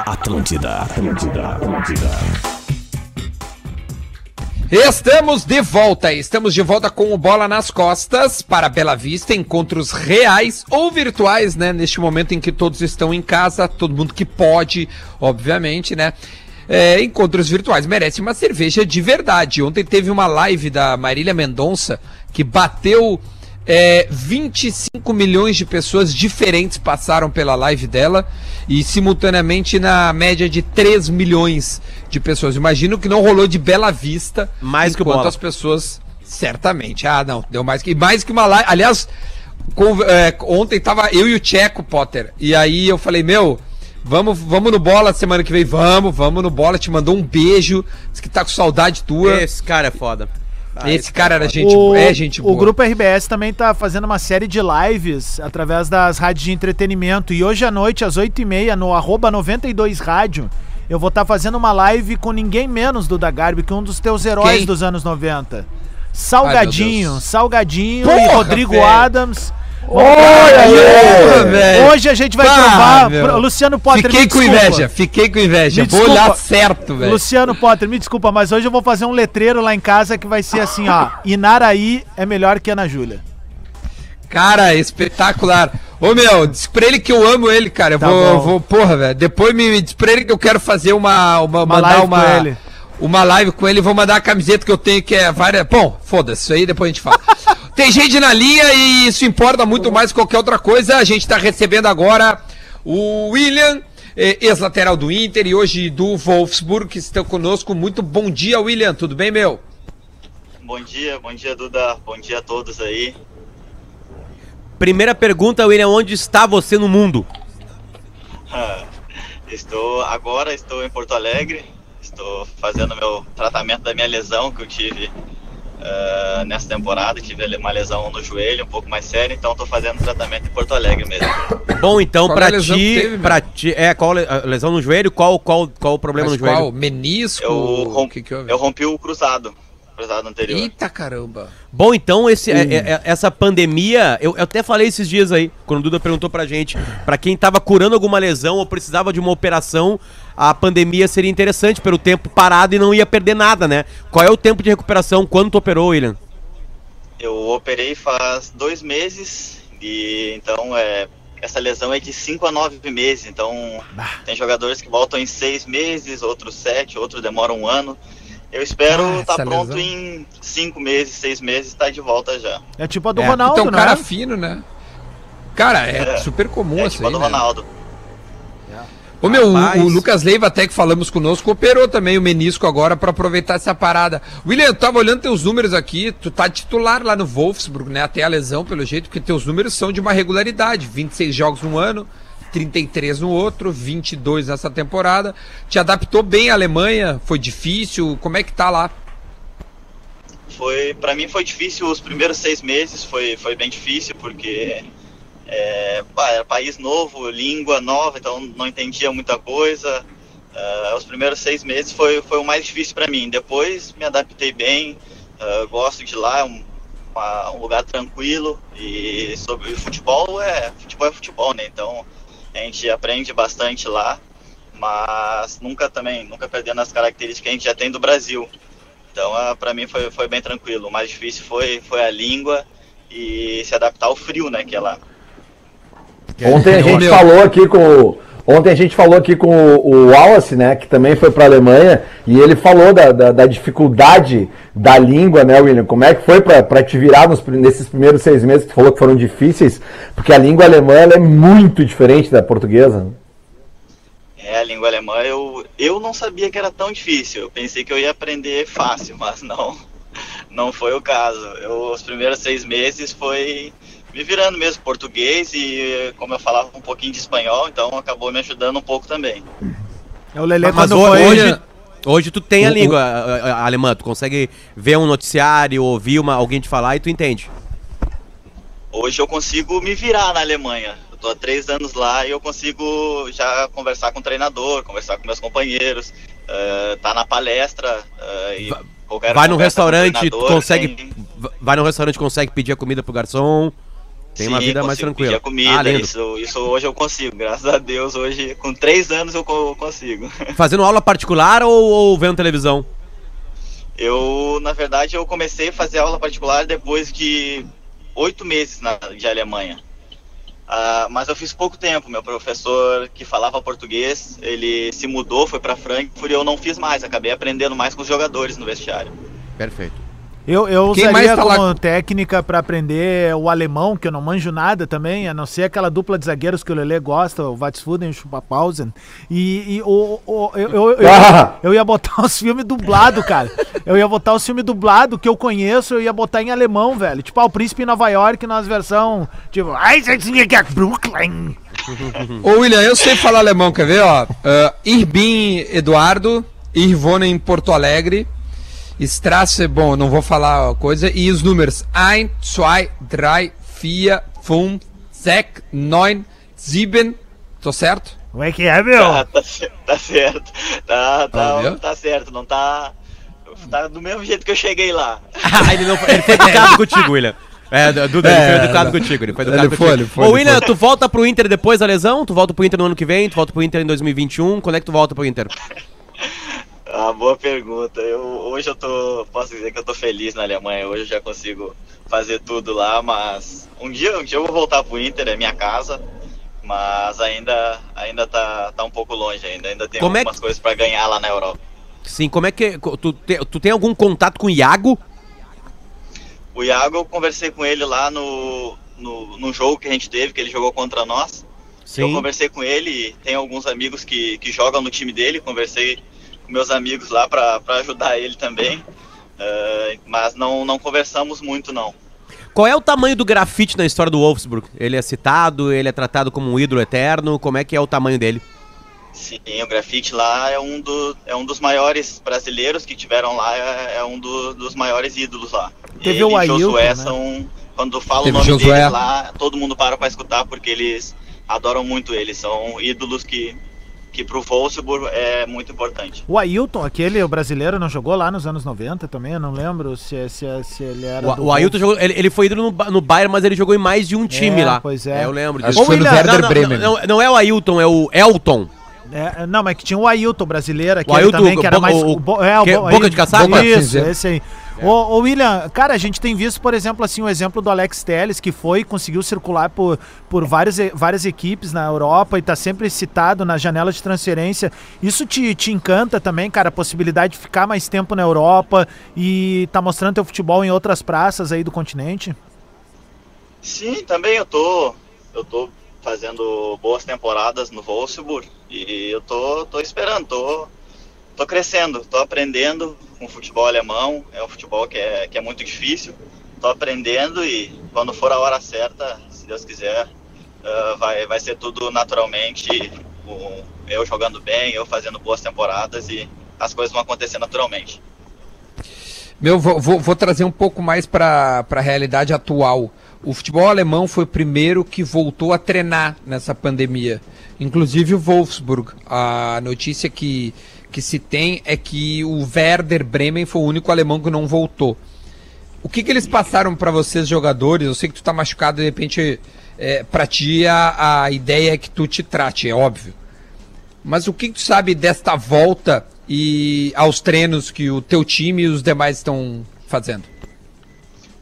Atlântida, Atlântida, Atlântida. Estamos de volta, estamos de volta com o Bola nas Costas para Bela Vista, encontros reais ou virtuais, né? Neste momento em que todos estão em casa, todo mundo que pode, obviamente, né? É, encontros virtuais merece uma cerveja de verdade. Ontem teve uma live da Marília Mendonça que bateu é, 25 milhões de pessoas diferentes passaram pela live dela e simultaneamente na média de 3 milhões de pessoas. Imagino que não rolou de Bela Vista Mais que o enquanto Bola. as pessoas certamente. Ah, não, deu mais que mais que uma live. Aliás, com- é, ontem tava eu e o Tcheco Potter e aí eu falei, meu, Vamos, vamos no bola semana que vem. Vamos, vamos no bola. Te mandou um beijo. Diz que tá com saudade tua. Esse cara é foda. Ah, Esse cara era gente, o, é gente boa. o Grupo RBS também tá fazendo uma série de lives através das rádios de entretenimento. E hoje à noite, às 8h30, no arroba 92 Rádio, eu vou estar fazendo uma live com ninguém menos do da Garbi, que é um dos teus heróis Quem? dos anos 90. Ai, meu Salgadinho, Deus. Salgadinho e Porra, Rodrigo velho. Adams. Olha aí! Velho. Hoje a gente vai Pá, provar. Luciano Potter, Fiquei com inveja, fiquei com inveja. Me Vou desculpa. olhar certo, velho. Luciano Potter, me desculpa, mas hoje eu vou fazer um letreiro lá em casa que vai ser assim, ó. Inaraí é melhor que Ana Júlia. Cara, espetacular. Ô meu, diz pra ele que eu amo ele, cara. Eu Tá vou, vou, porra, velho. Depois me, me diz pra ele que eu quero fazer uma. uma, mandar live uma. com ele. Uma live com ele, vou mandar a camiseta que eu tenho, que é várias. Bom, foda-se, isso aí depois a gente fala. Tem gente na linha e isso importa muito mais que qualquer outra coisa. A gente tá recebendo agora o William, eh, ex-lateral do Inter e hoje do Wolfsburg, que estão conosco. Muito bom dia, William. Tudo bem, meu? Bom dia, bom dia Duda, bom dia a todos aí. Primeira pergunta, William, onde está você no mundo? Estou agora estou em Porto Alegre, estou fazendo meu tratamento da minha lesão que eu tive uh, nessa temporada. Tive uma lesão no joelho, um pouco mais séria, então estou fazendo tratamento em Porto Alegre mesmo. Bom, então Qual pra a lesão que ti, teve, pra ti, é qual lesão no joelho? Qual qual qual o problema Mas no joelho? qual? Menisco? Eu, O rom- que que eu rompi o cruzado, cruzado anterior. Eita caramba. Bom, então esse, é- é- é- essa pandemia, eu, eu até falei esses dias aí, quando o Duda perguntou pra gente, pra quem tava curando alguma lesão ou precisava de uma operação, a pandemia seria interessante pelo tempo parado e não ia perder nada, né? Qual é o tempo de recuperação? Quando tu operou, William? Eu operei faz dois meses e então é essa lesão é de 5 a 9 meses. Então tem jogadores que voltam em seis meses, outros sete, outros demoram um ano. Eu espero Ah, estar essa pronto lesão. em cinco meses, seis meses, estar de volta já. É tipo a do É, Ronaldo, então, né? cara fino, né? Cara, é, super comum É assim, tipo a do né? Ronaldo. Ô meu, o- Rapaz. o, Lucas Leiva até que falamos conosco, operou também o menisco agora pra aproveitar essa parada. William, eu tava olhando teus números aqui, tu tá titular lá no Wolfsburg, né? Até a lesão, pelo jeito, porque teus números são de uma regularidade. 26 jogos num ano, 33 no outro, 22 nessa temporada. Te adaptou bem à Alemanha? Foi difícil? Como é que tá lá? Foi, para mim foi difícil os primeiros seis meses, foi, foi bem difícil porque é, pá, era país novo, língua nova, então não entendia muita coisa. Ah, os primeiros seis meses foi, foi o mais difícil para mim. Depois me adaptei bem, ah, gosto de lá, é um, uma- um lugar tranquilo e sobre futebol é futebol é futebol, né? Então a gente aprende bastante lá, mas nunca também nunca perdendo as características que a gente já tem do Brasil. Então, ah, pra mim foi, foi bem tranquilo. O mais difícil foi, foi a língua e se adaptar ao frio, né, que é lá. Ontem a gente falou aqui com o- Ontem a gente falou aqui com o, o Wallace, né, que também foi para a Alemanha, e ele falou da, da, da dificuldade da língua, né, William? Como é que foi para te virar nos, nesses primeiros seis meses que tu falou que foram difíceis? Porque a língua alemã ela é muito diferente da portuguesa. É, a língua alemã eu, eu não sabia que era tão difícil. Eu pensei que eu ia aprender fácil, mas não, não foi o caso. Eu, os primeiros seis meses foi me virando mesmo português e como eu falava um pouquinho de espanhol, então acabou me ajudando um pouco também. É o Lelê Mas quando ho- foi... hoje, hoje tu tem a O- o- língua a- a- a alemã, tu consegue ver um noticiário, ouvir uma, alguém te falar e tu entende. Hoje eu consigo me virar na Alemanha. Eu tô há três anos lá e eu consigo já conversar com o treinador, conversar com meus companheiros, eh, tá na palestra. eh, e qualquer Vai num conversa com o restaurante, consegue. tem- Vai num restaurante, consegue pedir a comida pro garçom. Tem uma Sim, vida mais tranquila. a comida, Ah, lindo. isso, isso hoje eu consigo, graças a Deus. Hoje, com três anos, eu co- consigo. Fazendo aula particular ou, ou vendo televisão? Eu, na verdade, eu comecei a fazer aula particular depois de oito meses na, de Alemanha. Ah, mas eu fiz pouco tempo. Meu professor que falava português, ele se mudou, foi para Frankfurt e eu não fiz mais. Acabei aprendendo mais com os jogadores no vestiário. Perfeito. Eu, eu Quem usaria tá lá- como técnica pra aprender o alemão, que eu não manjo nada também, a não ser aquela dupla de zagueiros que o Lelê gosta, o Vatsfuden e o Schupapausen. E, e o, o- eu, eu, eu, Ah! eu ia botar os filmes dublados, cara. Eu ia botar os filmes dublados que eu conheço, eu ia botar em alemão, velho. Tipo, ah, o Príncipe em Nova York nas versão, tipo, ai, Brooklyn. Ô William, eu sei falar alemão, quer ver, ó? Uh, ich bin Eduardo, ich wohne em Porto Alegre, Strasse, bom, não vou falar a coisa, e os números 1, 2, 3, 4, 5, 6, 9, 7, tô certo? Como é que é, meu? Tá, tá, tá certo. Tá, Ah, tá, viu? tá certo. Não tá. Tá do mesmo jeito que eu cheguei lá. Ah, ele, não, ele foi educado contigo, William. É, Duda, ele foi educado contigo. Ele foi educado Ele foi, contigo. ele foi, Ô, ele William, foi. tu volta pro Inter depois da lesão? Tu volta pro Inter no ano que vem? Tu volta pro Inter em 2021? Quando é que tu volta pro Inter? Ah, boa pergunta. Eu, hoje eu tô. Posso dizer que eu tô feliz na Alemanha. Hoje eu já consigo fazer tudo lá, mas um dia, um dia eu vou voltar pro Inter, é minha casa. Mas ainda, ainda tá, tá um pouco longe ainda. Ainda tem Como é algumas que- coisas pra ganhar lá na Europa. Sim, como é que. Tu, te- tu tem algum contato com o Iago? O Iago, eu conversei com ele lá no, no, no jogo que a gente teve, que ele jogou contra nós. Eu conversei com ele e tem alguns amigos que, que jogam no time dele. Conversei meus amigos lá para ajudar ele também. Ah, mas não, não conversamos muito, não. Qual é o tamanho do grafite na história do Wolfsburg? Ele é citado, ele é tratado como um ídolo eterno, como é que é o tamanho dele? Sim, o grafite lá é um, do, é um dos maiores brasileiros que tiveram lá, é, é um do, dos maiores ídolos lá. Teve Ele o e Ailton, Josué né? são. Quando fala Teve o nome Josué. deles lá, todo mundo para pra escutar porque eles adoram muito eles. São ídolos que, que pro Wolfsburg é muito importante. O Ailton, aquele o brasileiro, não jogou lá nos anos 90 também? Eu não lembro se, se, se ele era. do O, o Ailton jogou, ele, ele foi ídolo no, no Bayern, mas ele jogou em mais de um time É, lá. pois é. eu lembro Acho disso. que foi no Werder não, Bremen. não, não, não é o Ailton, é o Elton. É, não, mas que tinha o Ailton brasileiro, aquele Ailton, também, que era o- mais... o- bo- é, o que- bo- boca de caçapa? Isso, esse aí. Ô, ô, William, cara, a gente tem visto, por exemplo, assim, o exemplo do Alex Telles, que foi, conseguiu circular por, por várias, várias equipes na Europa e tá sempre citado na janela de transferência. Isso te, te encanta também, cara, a possibilidade de ficar mais tempo na Europa e tá mostrando teu futebol em outras praças aí do continente? Sim, também eu tô, eu tô fazendo boas temporadas no Wolfsburg e eu tô, tô esperando, tô, tô crescendo, tô aprendendo com o futebol alemão, é um futebol que é, que é muito difícil, tô aprendendo e quando for a hora certa, se Deus quiser, ah, vai, vai ser tudo naturalmente, eu jogando bem, eu fazendo boas temporadas e as coisas vão acontecer naturalmente. Meu, vou, vou- vou trazer um pouco mais para a realidade atual. O futebol alemão foi o primeiro que voltou a treinar nessa pandemia. Inclusive o Wolfsburg. A notícia que, que se tem é que o Werder Bremen foi o único alemão que não voltou. O que, que eles passaram para vocês, jogadores? Eu sei que tu tá machucado, de repente, é, para ti a, a ideia é que tu te trate, é óbvio. Mas o que, que tu sabe desta volta e aos treinos que o teu time e os demais estão fazendo?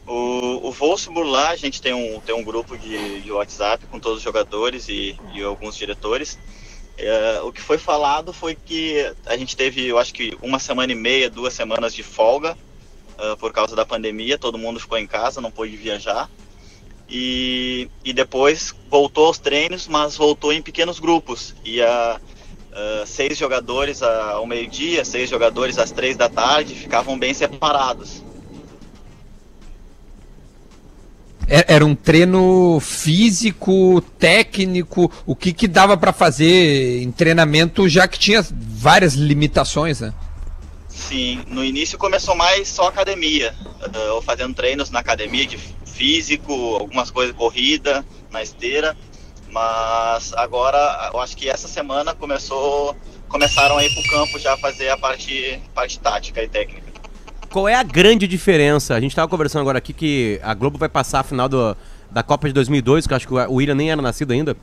O, o Wolfsburg lá, a gente tem um, tem um grupo de, de WhatsApp com todos os jogadores e, e alguns diretores. É, o que foi falado foi que a gente teve, eu acho que uma semana e meia, duas semanas de folga ah, por causa da pandemia. Todo mundo ficou em casa, não pôde viajar. E, e depois voltou aos treinos, mas voltou em pequenos grupos. Ia ah, seis jogadores a- ao meio-dia, seis jogadores às três da tarde, ficavam bem separados. Era um treino físico, técnico, o que, que dava para fazer em treinamento, já que tinha várias limitações, né? Sim, no início começou mais só academia, eh, eu fazendo treinos na academia de físico, algumas coisas, corrida, na esteira, mas agora eu acho que essa semana começou, começaram a ir pro campo já fazer a parte, parte tática e técnica. Qual é a grande diferença? A gente tava conversando agora aqui que a Globo vai passar a final do, da Copa de 2002, que eu acho que o William nem era nascido ainda.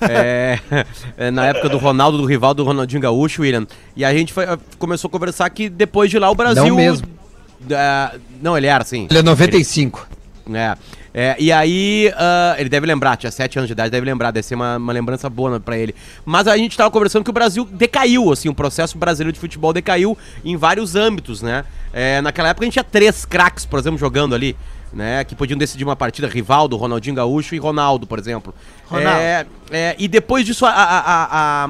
É, é, na época do Ronaldo, do rival do Ronaldinho Gaúcho, William. E a gente foi- começou a conversar que depois de lá o Brasil. Não mesmo. Ah, não, ele era assim. Ele é 95. É. É, e aí, ah, ele deve lembrar, tinha 7 anos de idade, deve lembrar, deve ser uma, uma lembrança boa pra ele. Mas a gente tava conversando que o Brasil decaiu, assim, o processo brasileiro de futebol decaiu em vários âmbitos, né? É, naquela época a gente tinha três craques, por exemplo, jogando ali, né? Que podiam decidir uma partida, Rivaldo, Ronaldinho Gaúcho e Ronaldo, por exemplo. Ronaldo. É, é, e depois disso, a, a- a- a-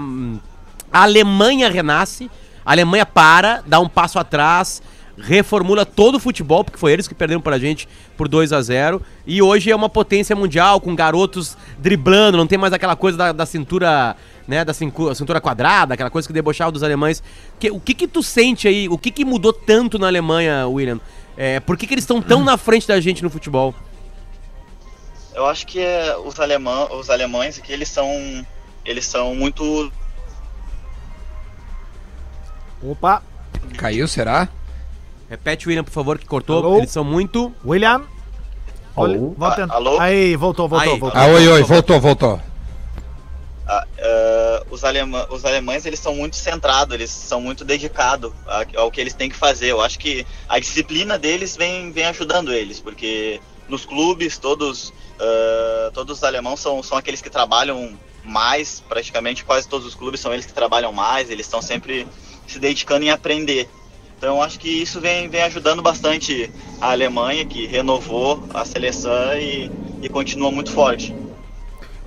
a Alemanha renasce, a Alemanha para, dá um passo atrás, reformula todo o futebol, porque foi eles que perderam pra gente por 2 a 0 E hoje é uma potência mundial, com garotos driblando, não tem mais aquela coisa da, da cintura, né, da cintura quadrada, aquela coisa que debochava dos alemães. Que, o que que tu sente aí, o que que mudou tanto na Alemanha, William? É, por que que eles estão tão na frente da gente no futebol? Eu acho que é, os, alemã, os alemães aqui, eles são, eles são muito Opa, Caiu, será? Repete, William, por favor, que cortou. Alô? Eles são muito... William. Olha, Alô? volta. Ah, alô? Aí, voltou, voltou, Aí. voltou. Ah, oi, oi, voltou, voltou. Ah, ah, os, alemã, os alemães eles são muito centrados, eles são muito dedicados ao que eles têm que fazer. Eu acho que a disciplina deles vem, vem ajudando eles, porque nos clubes todos ah, todos os alemãos são, são aqueles que trabalham mais, praticamente quase todos os clubes são eles que trabalham mais, eles estão sempre se dedicando em aprender. Então acho que isso vem, vem ajudando bastante a Alemanha, que renovou a seleção e, e continua muito forte.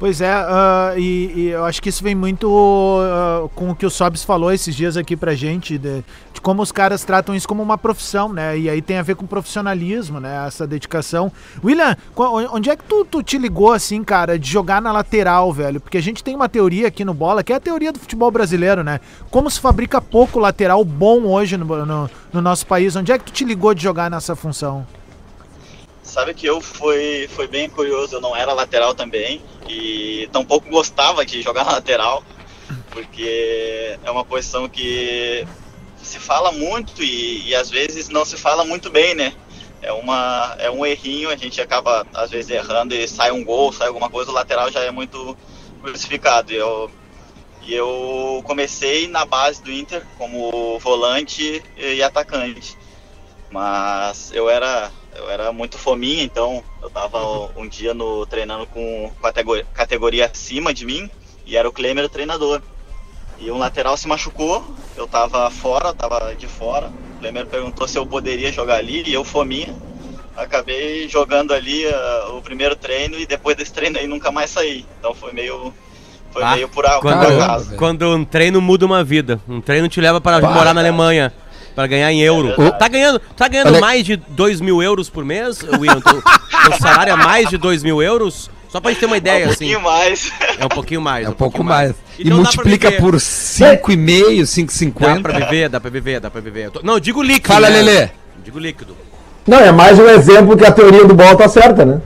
Pois é, uh, e, e, eu acho que isso vem muito uh, com o que o Sobs falou esses dias aqui pra gente, de, de, como os caras tratam isso como uma profissão, né? E aí tem a ver com profissionalismo, né? Essa dedicação. William, onde é que tu, tu te ligou, assim, cara, de jogar na lateral, velho? Porque a gente tem uma teoria aqui no Bola, que é a teoria do futebol brasileiro, né? Como se fabrica pouco lateral bom hoje no, no, no nosso país. Onde é que tu te ligou de jogar nessa função? Sabe que eu foi, foi bem curioso, eu não era lateral também e tampouco gostava de jogar lateral, porque é uma posição que se fala muito e, e às vezes não se fala muito bem, né? É, uma, é um errinho, a gente acaba às vezes errando e sai um gol, sai alguma coisa, o lateral já é muito crucificado. E eu, e eu comecei na base do Inter como volante e atacante. Mas eu era eu era muito fominha, então eu tava um dia no treinando com categoria, categoria acima de mim e era o Klemer o treinador. E um lateral se machucou, eu tava fora, tava de fora. O Klemer perguntou se eu poderia jogar ali e eu fominha. Acabei jogando ali uh, o primeiro treino e depois desse treino aí nunca mais saí. Então foi meio foi ah, meio por, quando, por acaso. Quando um treino muda uma vida. Um treino te leva para Bah, morar na Alemanha para ganhar em euro. É tá ganhando, tá ganhando Olha... mais de 2 mil euros por mês, William? o salário é mais de 2 mil euros? Só pra gente ter uma ideia, assim. É um pouquinho assim. mais. É um pouquinho mais. É um, um pouco mais. mais. Então e multiplica por 5,5, 5,50. Dá pra viver, dá pra viver, dá pra viver. Não, digo líquido. Fala, né? Lelê. digo líquido. Não, é mais um exemplo que a teoria do bolo tá certa, né?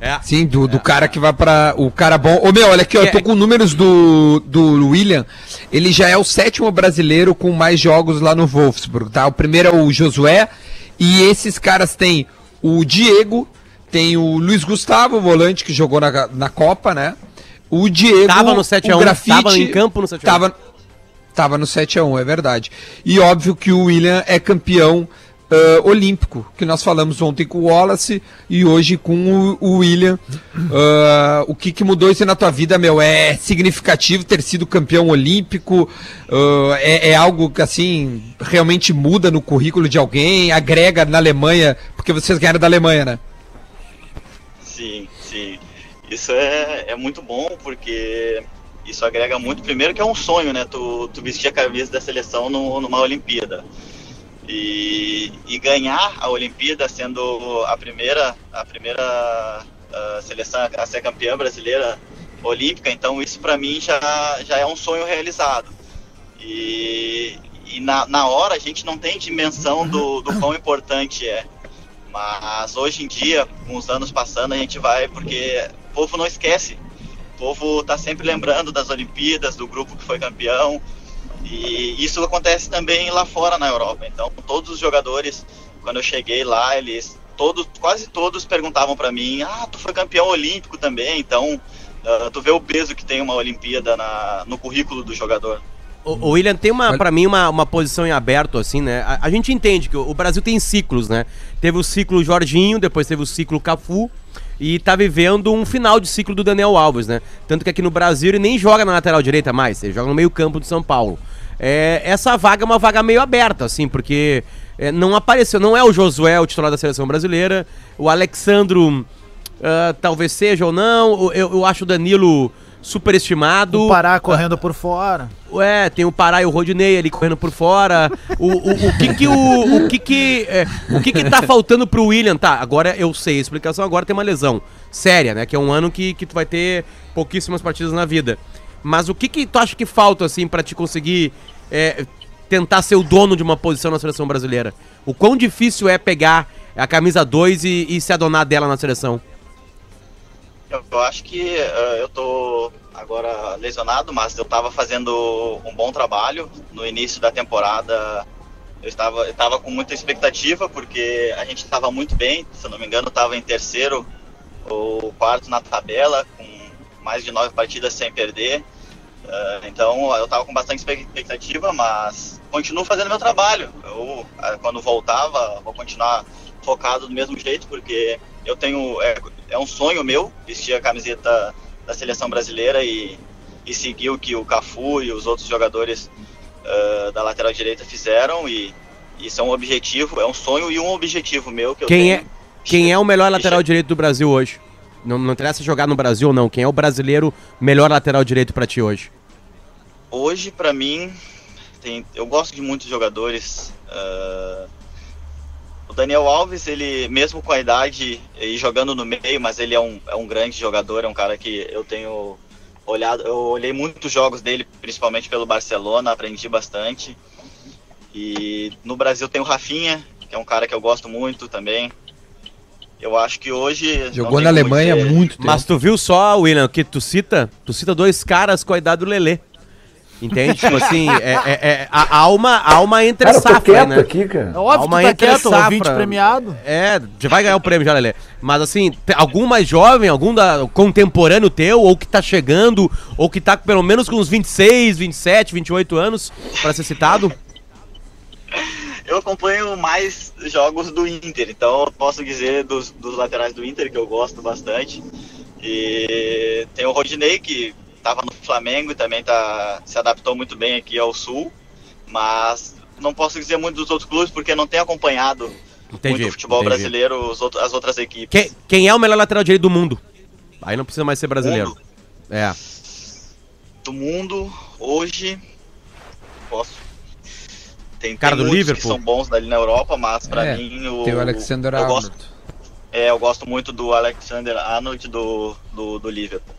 É. Sim, do, do é. cara que vai para O cara bom. Ô meu, olha aqui, ó, eu tô é. com números do, do William. Ele já é o sétimo brasileiro com mais jogos lá no Wolfsburg, tá? O primeiro é o Josué. E esses caras têm o Diego, tem o Luiz Gustavo, volante, que jogou na, na Copa, né? O Diego. Tava no 7x1, grafite, tava em campo no 7x1. Tava, tava no 7x1, é verdade. E óbvio que o William é campeão uh, olímpico, que nós falamos ontem com o Wallace e hoje com o, o William. Uh, o que, que mudou isso na tua vida, meu? É significativo ter sido campeão olímpico? Uh, é, é, algo que, assim, realmente muda no currículo de alguém? Agrega na Alemanha, porque vocês ganharam da Alemanha, né? Sim, sim. Isso é, é muito bom, porque isso agrega muito. Primeiro que é um sonho, né? Tu, tu vestir a camisa da seleção no, numa Olimpíada. E, e ganhar a Olimpíada sendo a primeira, a primeira uh, seleção a ser campeã brasileira olímpica, então isso para mim já, já é um sonho realizado. E, e na, na hora a gente não tem dimensão do, do quão importante é. Mas hoje em dia, com os anos passando, a gente vai porque o povo não esquece. O povo está sempre lembrando das Olimpíadas, do grupo que foi campeão, e isso acontece também lá fora na Europa. Então, todos os jogadores, quando eu cheguei lá, eles todos, quase todos perguntavam para mim: "Ah, tu foi campeão olímpico também". Então, uh, tu vê o peso que tem uma Olimpíada na, no currículo do jogador. O, William tem uma, para mim, uma, uma posição em aberto, assim, né? A, a, gente entende que o, o Brasil tem ciclos, né? Teve o ciclo Jorginho, depois teve o ciclo Cafu e tá vivendo um final de ciclo do Daniel Alves, né? Tanto que aqui no Brasil ele nem joga na lateral direita mais, ele joga no meio campo de São Paulo é, essa vaga é uma vaga meio aberta, assim, porque é, não apareceu, não é o Josué o titular da seleção brasileira, o Alexandro uh, talvez seja ou não, eu, eu acho o Danilo superestimado. O Pará correndo por fora. É, tem o Pará e o Rodinei ali correndo por fora. O, o, o que que o, o que que é, o que que tá faltando pro William? Tá, agora eu sei a explicação, agora tem uma lesão séria, né? Que é um ano que, que tu vai ter pouquíssimas partidas na vida. Mas o que que tu acha que falta, assim, para te conseguir é, tentar ser o dono de uma posição na seleção brasileira? O quão difícil é pegar a camisa 2 e, e se adonar dela na seleção? Eu, acho que uh, eu tô agora lesionado, mas eu estava fazendo um bom trabalho no início da temporada. Eu estava, eu estava com muita expectativa porque a gente estava muito bem, se eu não me engano, estava em terceiro ou quarto na tabela, com mais de nove partidas sem perder. Uh, então eu estava com bastante expectativa, mas continuo fazendo meu trabalho. Eu, uh, quando voltava, vou continuar focado do mesmo jeito, porque eu tenho. É, é, um sonho meu vestir a camiseta da seleção brasileira e, e seguir o que o Cafu e os outros jogadores uh, da lateral direita fizeram. E isso é um objetivo, é um sonho e um objetivo meu que quem eu tenho. É, quem é o melhor lateral direito do Brasil hoje? Não, não interessa jogar no Brasil ou não. Quem é o brasileiro melhor lateral direito pra ti hoje? Hoje, pra mim, tem, eu gosto de muitos jogadores. o Daniel Alves, ele, mesmo com a idade e jogando no meio, mas ele é um, é um grande jogador, é um cara que eu tenho olhado, eu olhei muitos jogos dele, principalmente pelo Barcelona, aprendi bastante. E no Brasil tem o Rafinha, que é um cara que eu gosto muito também. Eu acho que hoje. Jogou na Alemanha dizer- muito tempo. Mas tu viu só, William, que tu cita? Tu cita dois caras com a idade do Lelê. Entende? Tipo assim, é, é, é, a alma, a alma entre Cara, safra, quieto né? aqui, cara. É óbvio Alma que tá entre quieto, safra. ouvinte premiado. É, já vai ganhar o prêmio já, Lelê. Mas assim, algum mais jovem, algum da, contemporâneo teu, ou que tá chegando, ou que tá pelo menos com uns 26, 27, 28 anos, pra ser citado? Eu acompanho mais jogos do Inter, então eu posso dizer dos, dos laterais do Inter que eu gosto bastante. E tem o Rodinei que estava no Flamengo e também tá, se adaptou muito bem aqui ao Sul, mas não posso dizer muito dos outros clubes porque não tenho acompanhado Entendi, muito o futebol entendi. brasileiro, os outros, as outras equipes. Quem, quem é o melhor lateral direito do mundo? Aí não precisa mais ser brasileiro. Mundo? É. do mundo hoje posso tem, Cara tem do Liverpool? que são bons dali na Europa, mas pra É, mim o Tem o Alexander eu Arnold. gosto, é, eu gosto muito do Alexander Arnold do, do, do Liverpool.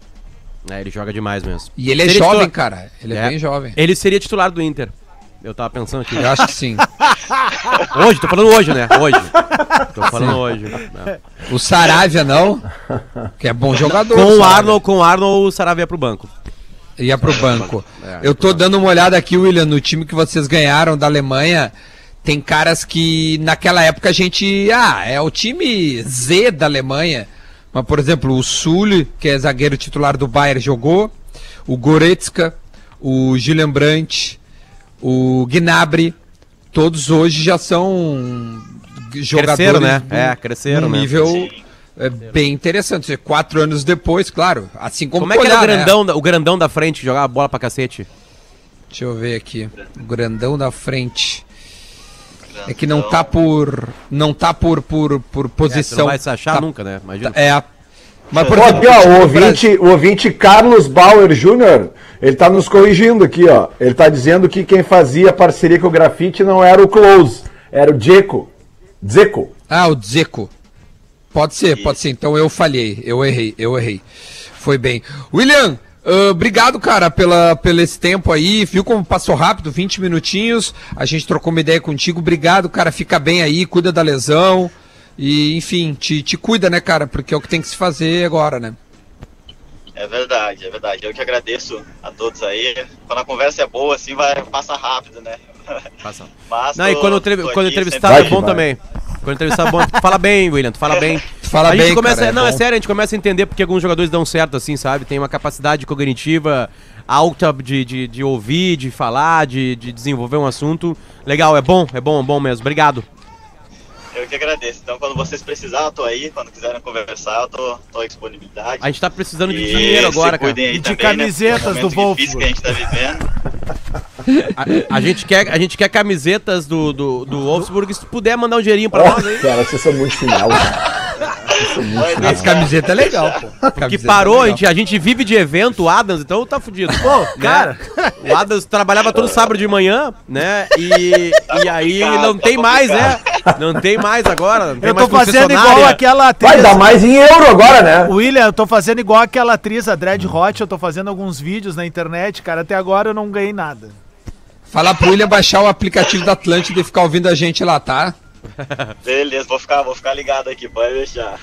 É, ele joga demais mesmo. E ele é Seria jovem, titular- cara. Ele é, É. bem jovem. Ele seria titular do Inter. Eu tava pensando aqui. Eu acho que sim. Hoje, tô falando hoje, né? Hoje. Tô falando hoje. né? O Saravia não, que é bom jogador. Com o. Arnold, com o Arnold, o Saravia pro banco. Ia pro banco. É, Eu tô dando uma olhada aqui, William, no time que vocês ganharam da Alemanha. Tem caras que naquela época a gente. Ah, é o time Z da Alemanha. Mas, por exemplo, o Sully, que é zagueiro titular do Bayern, jogou. O Goretzka, o Julian Brandt, o Gnabry. Todos hoje já são jogadores. Cresceram, né? do- É, cresceram, num né? nível é, bem interessante. Quatro anos depois, claro. Assim como, Como é que era o né? grandão, da- o grandão da frente que jogava bola pra cacete? Deixa eu ver aqui. O grandão da frente. É que não tá por. Não tá por, por, por É, você posição. não vai se achar Tá- nunca, né? Imagina. É. Mas, por exemplo, aqui, ó, o ouvinte, o ouvinte Carlos Bauer Jr., ele tá nos corrigindo aqui, ó. Ele tá dizendo que quem fazia parceria com o grafite não era o Close, era o Dzeko. Dzeko. Ah, o Zeco. Pode ser, pode ser. Então eu falhei. Eu errei, eu errei. Foi bem. William, ah, obrigado, cara, pela, pelo esse tempo aí. Viu como passou rápido? 20 minutinhos. A gente trocou uma ideia contigo. Obrigado, cara. Fica bem aí, cuida da lesão. E, enfim, te, te cuida, né, cara? Porque é o que tem que se fazer agora, né? É verdade, é verdade. Eu que agradeço a todos aí. Quando a conversa é boa, assim, vai passa rápido, né? Passa. Mas Não, e tô- quando, tô quando o aqui entrevistado Vai é bom vai. também. Quando o entrevistado é bom, tu fala bem, William, tu fala bem. Tu fala a gente bem, começa, cara, é não, é bom. sério, a gente começa a entender porque alguns jogadores dão certo assim, sabe? Tem uma capacidade cognitiva alta de, de, de ouvir, de falar, de, de desenvolver um assunto. Legal, é bom, é bom, é bom mesmo. Obrigado. Eu que agradeço. Então, quando vocês precisarem, eu tô aí. Quando quiserem conversar, eu tô, tô à disponibilidade. A gente tá precisando de E dinheiro agora, cara. E de também, né? camisetas Momento do difícil que a gente tá vivendo. A, a gente quer, a gente quer camisetas do, do, do Wolfsburg. Se tu puder mandar um dinheirinho pra nós aí. Cara, vocês são muito sinal. As camisetas é legal, pô. Que Camiseta parou, é a gente, a gente vive de evento, o Adams, então tá fudido. Pô, Né? cara. O Adams trabalhava todo sábado de manhã, né? E, e aí complicado, não tá tem mais, né? Não tem mais agora. Não tem Eu mais tô fazendo igual aquela Vai atriz. dar mais em euro agora, né? William, eu tô fazendo igual aquela atriz, a Dread Hot, eu tô fazendo alguns vídeos na internet, cara, até agora eu não ganhei nada. Fala pro William baixar o aplicativo da Atlântida e ficar ouvindo a gente lá, tá? Beleza, vou ficar, vou ficar ligado aqui, pode deixar.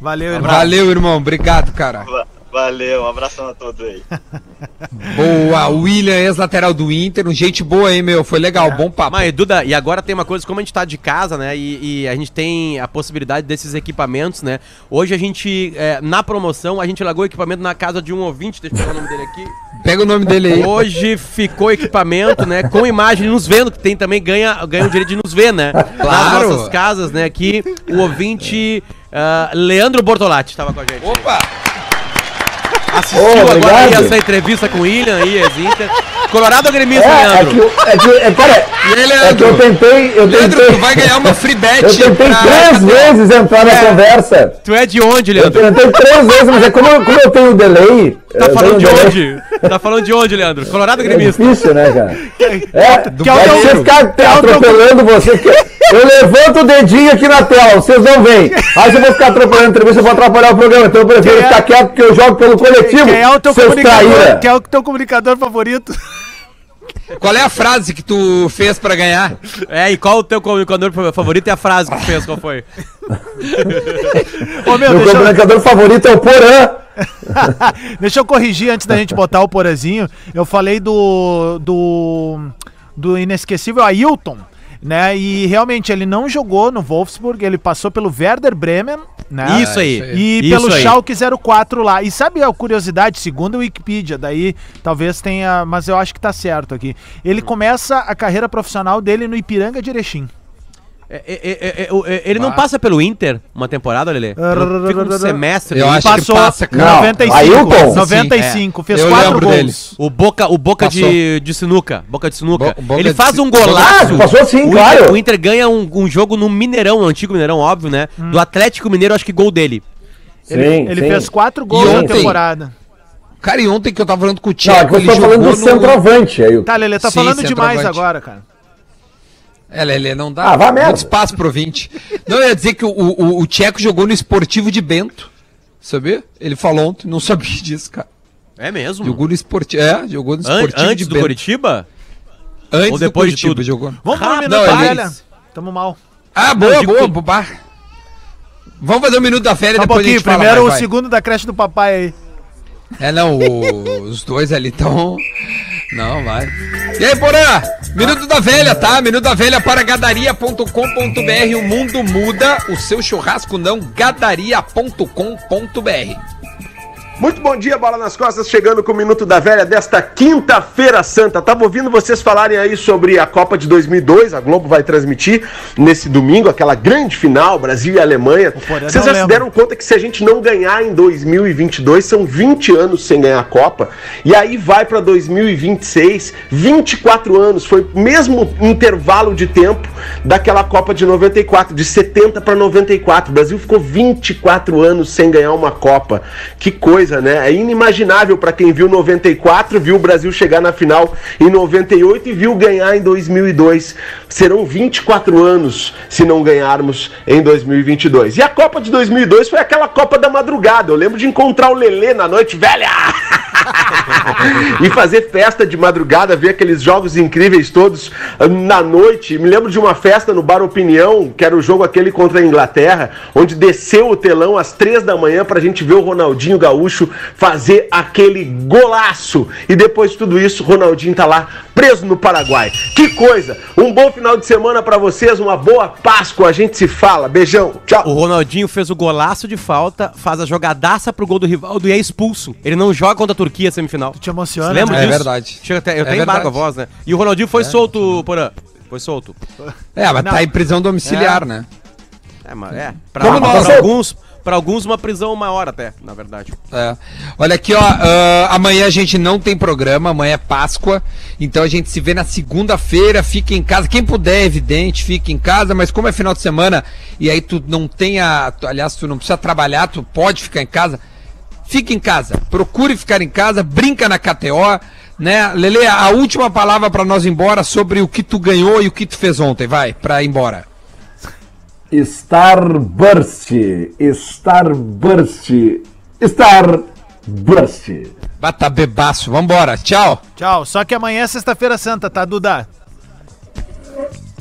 Valeu, irmão. Valeu, irmão. Obrigado, cara. Va- Valeu, um abração a todos aí. Boa, William, ex-lateral do Inter. Um gente boa aí, meu. Foi legal, bom papo. Mas, Duda, e agora tem uma coisa, como a gente tá de casa, né? E, e a gente tem a possibilidade desses equipamentos, né? Hoje a gente, é, na promoção, a gente largou equipamento na casa de um ouvinte, deixa eu pegar o nome dele aqui. Pega o nome dele aí. Hoje ficou equipamento, né? Com imagem nos vendo, que tem também, ganha, ganha o direito de nos ver, né? Claro. Nas nossas casas, né? Aqui, o ouvinte ah, Leandro Bortolatti estava com a gente. Opa! Assistiu Ô, agora aí essa entrevista com o William aí, ex-Inter. Colorado ou gremista, É, é Leandro? que, eu- é que, é, E aí, é que Leandro? eu tentei, eu Leandro, tentei, tu vai ganhar uma free bet. eu tentei pra- três vezes entrar na É. conversa. Tu é de onde, Eu Leandro? tentei três vezes, mas é como, eu- como eu tenho delay. Tá eu falando de delay, onde? Tá falando de onde, Leandro? Colorado ou É gremista? difícil, né, cara? É, que é o é teu- você ficar que é atropelando você. que- Eu levanto o dedinho aqui na tela, vocês não veem. Aí se eu vou ficar atropelando a entrevista, eu vou atrapalhar o programa. Então eu prefiro é- ficar quieto porque eu jogo pelo coletivo. Quem é o teu comunicador? traíra. Quem é o teu comunicador favorito? Qual é a frase que tu fez pra ganhar? É, e qual o teu comunicador favorito e a frase que tu fez? Qual foi? Ô, meu, Meu deixa eu, comunicador favorito é o Porã. deixa eu corrigir antes da gente botar o porazinho. Eu falei do. do. do inesquecível Ailton. Né? E realmente ele não jogou no Wolfsburg, ele passou pelo Werder Bremen, né? Isso aí. isso aí. E Isso pelo aí. Schalke 04 lá. E sabe a curiosidade, segundo a Wikipedia, daí talvez tenha, mas eu acho que tá certo aqui. Ele começa a carreira profissional dele no Ipiranga de Erechim. É, é, é, é, o- é, ele não passa pelo Inter uma temporada, Lelê? Não Fica um semestre. Eu ali. acho que Passou passa, cara. Não, 95, Ailton? 95, fez Eu quatro gols. dele. O Boca, o Boca Passou. de, de sinuca. Boca de sinuca. Bo- Boca ele de faz um golaço. Ah, passou sim, o claro. Inter, o Inter ganha um, um jogo no Mineirão, no antigo Mineirão, óbvio, né? Do Atlético Mineiro, acho que gol dele. Ele, Sim, ele sim. fez quatro gols E na temporada. Cara, e ontem que eu tava falando com o Não, é Thiago, que eu tô falando do centroavante aí. Tá, Lelê, tá Sim, falando demais agora, cara. É, Lelê, não dá. Ah, vá merda. Espaço pro 20. Não, eu ia dizer que o, o, o Tcheco jogou no Esportivo de Bento. Sabia? Ele falou ontem, não sabia disso, cara. É mesmo? Jogou no Esportivo. É, jogou no An- Esportivo antes de do Bento. Curitiba? Antes Ou do depois de tudo? jogou. Vamos pro Ah, minuto não, da ele- velha. Tamo mal. Ah, boa, digo boa, que- bobá. Vamos fazer um minuto da férias Só um depois a pouquinho, fala primeiro o vai. segundo da creche do papai aí. É, não, o- os dois ali estão. Não, vai. E aí, Porã? Minuto da Velha, tá? Minuto da Velha para gadaria.com.br. O mundo muda, o seu churrasco não. gadaria.com.br. Muito bom dia, Bola nas Costas, chegando com o Minuto da Velha desta quinta-feira santa. Tava ouvindo vocês falarem aí sobre a Copa de 2002, a Globo vai transmitir nesse domingo, aquela grande final, Brasil e Alemanha. Vocês já se deram conta que se a gente não ganhar em 2022, são 20 anos sem ganhar a Copa, e aí vai para 2026, 24 anos, foi o mesmo intervalo de tempo daquela Copa de 94, de 70 para 94. O Brasil ficou 24 anos sem ganhar uma Copa. Que coisa, né? É inimaginável para quem viu 94, viu o Brasil chegar na final em 98 e viu ganhar em 2002. Serão 24 anos se não ganharmos em 2022. E a Copa de 2002 foi aquela Copa da madrugada. Eu lembro de encontrar o Lelê na noite velha. e fazer festa de madrugada, ver aqueles jogos incríveis todos ah, na noite. Me lembro de uma festa no Bar Opinião, que era o jogo aquele contra a Inglaterra, onde desceu o telão às três da manhã pra gente ver o Ronaldinho Gaúcho fazer aquele golaço. E depois de tudo isso, Ronaldinho tá lá preso no Paraguai. Que coisa! Um bom final de semana pra vocês, uma boa Páscoa. A gente se fala. Beijão. Tchau. O Ronaldinho fez o golaço de falta, faz a jogadaça pro gol do Rivaldo e é expulso. Ele não joga contra a Turquia semifinal. Te emociona, Você lembra né? É disso? verdade. Chega até, eu É até embargo a voz, né? E o Ronaldinho foi solto, Porã. Foi solto. É, mas Não. tá em prisão domiciliar, né? É, mas é. Pra, Como pra nós- alguns, pra alguns, uma prisão maior até, na verdade. É. Olha aqui, ó. ah, amanhã a gente não tem programa, amanhã é Páscoa. Então a gente se vê na segunda-feira. Fica em casa. Quem puder, é evidente, fica em casa. Mas como é final de semana e aí tu não tem a. tu- aliás, tu não precisa trabalhar, tu pode ficar em casa. Fica em casa. Procure ficar em casa. Brinca na KTO. Né? Lele, a última palavra pra nós ir embora sobre o que tu ganhou e o que tu fez ontem. Vai, pra ir embora. Starburst, Starburst, Starburst. Bata bebaço. Vambora. Tchau. Tchau. Só que amanhã é sexta-feira santa, tá, Duda?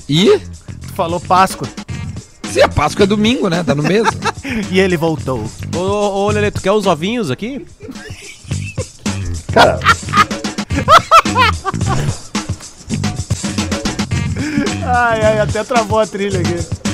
E. Tu falou Páscoa. Se a Páscoa é domingo, né? Tá no mesmo. E ele voltou. Ô, ô, ô Lelê, tu quer os ovinhos aqui? Cara, Ai, ai, até travou a trilha aqui.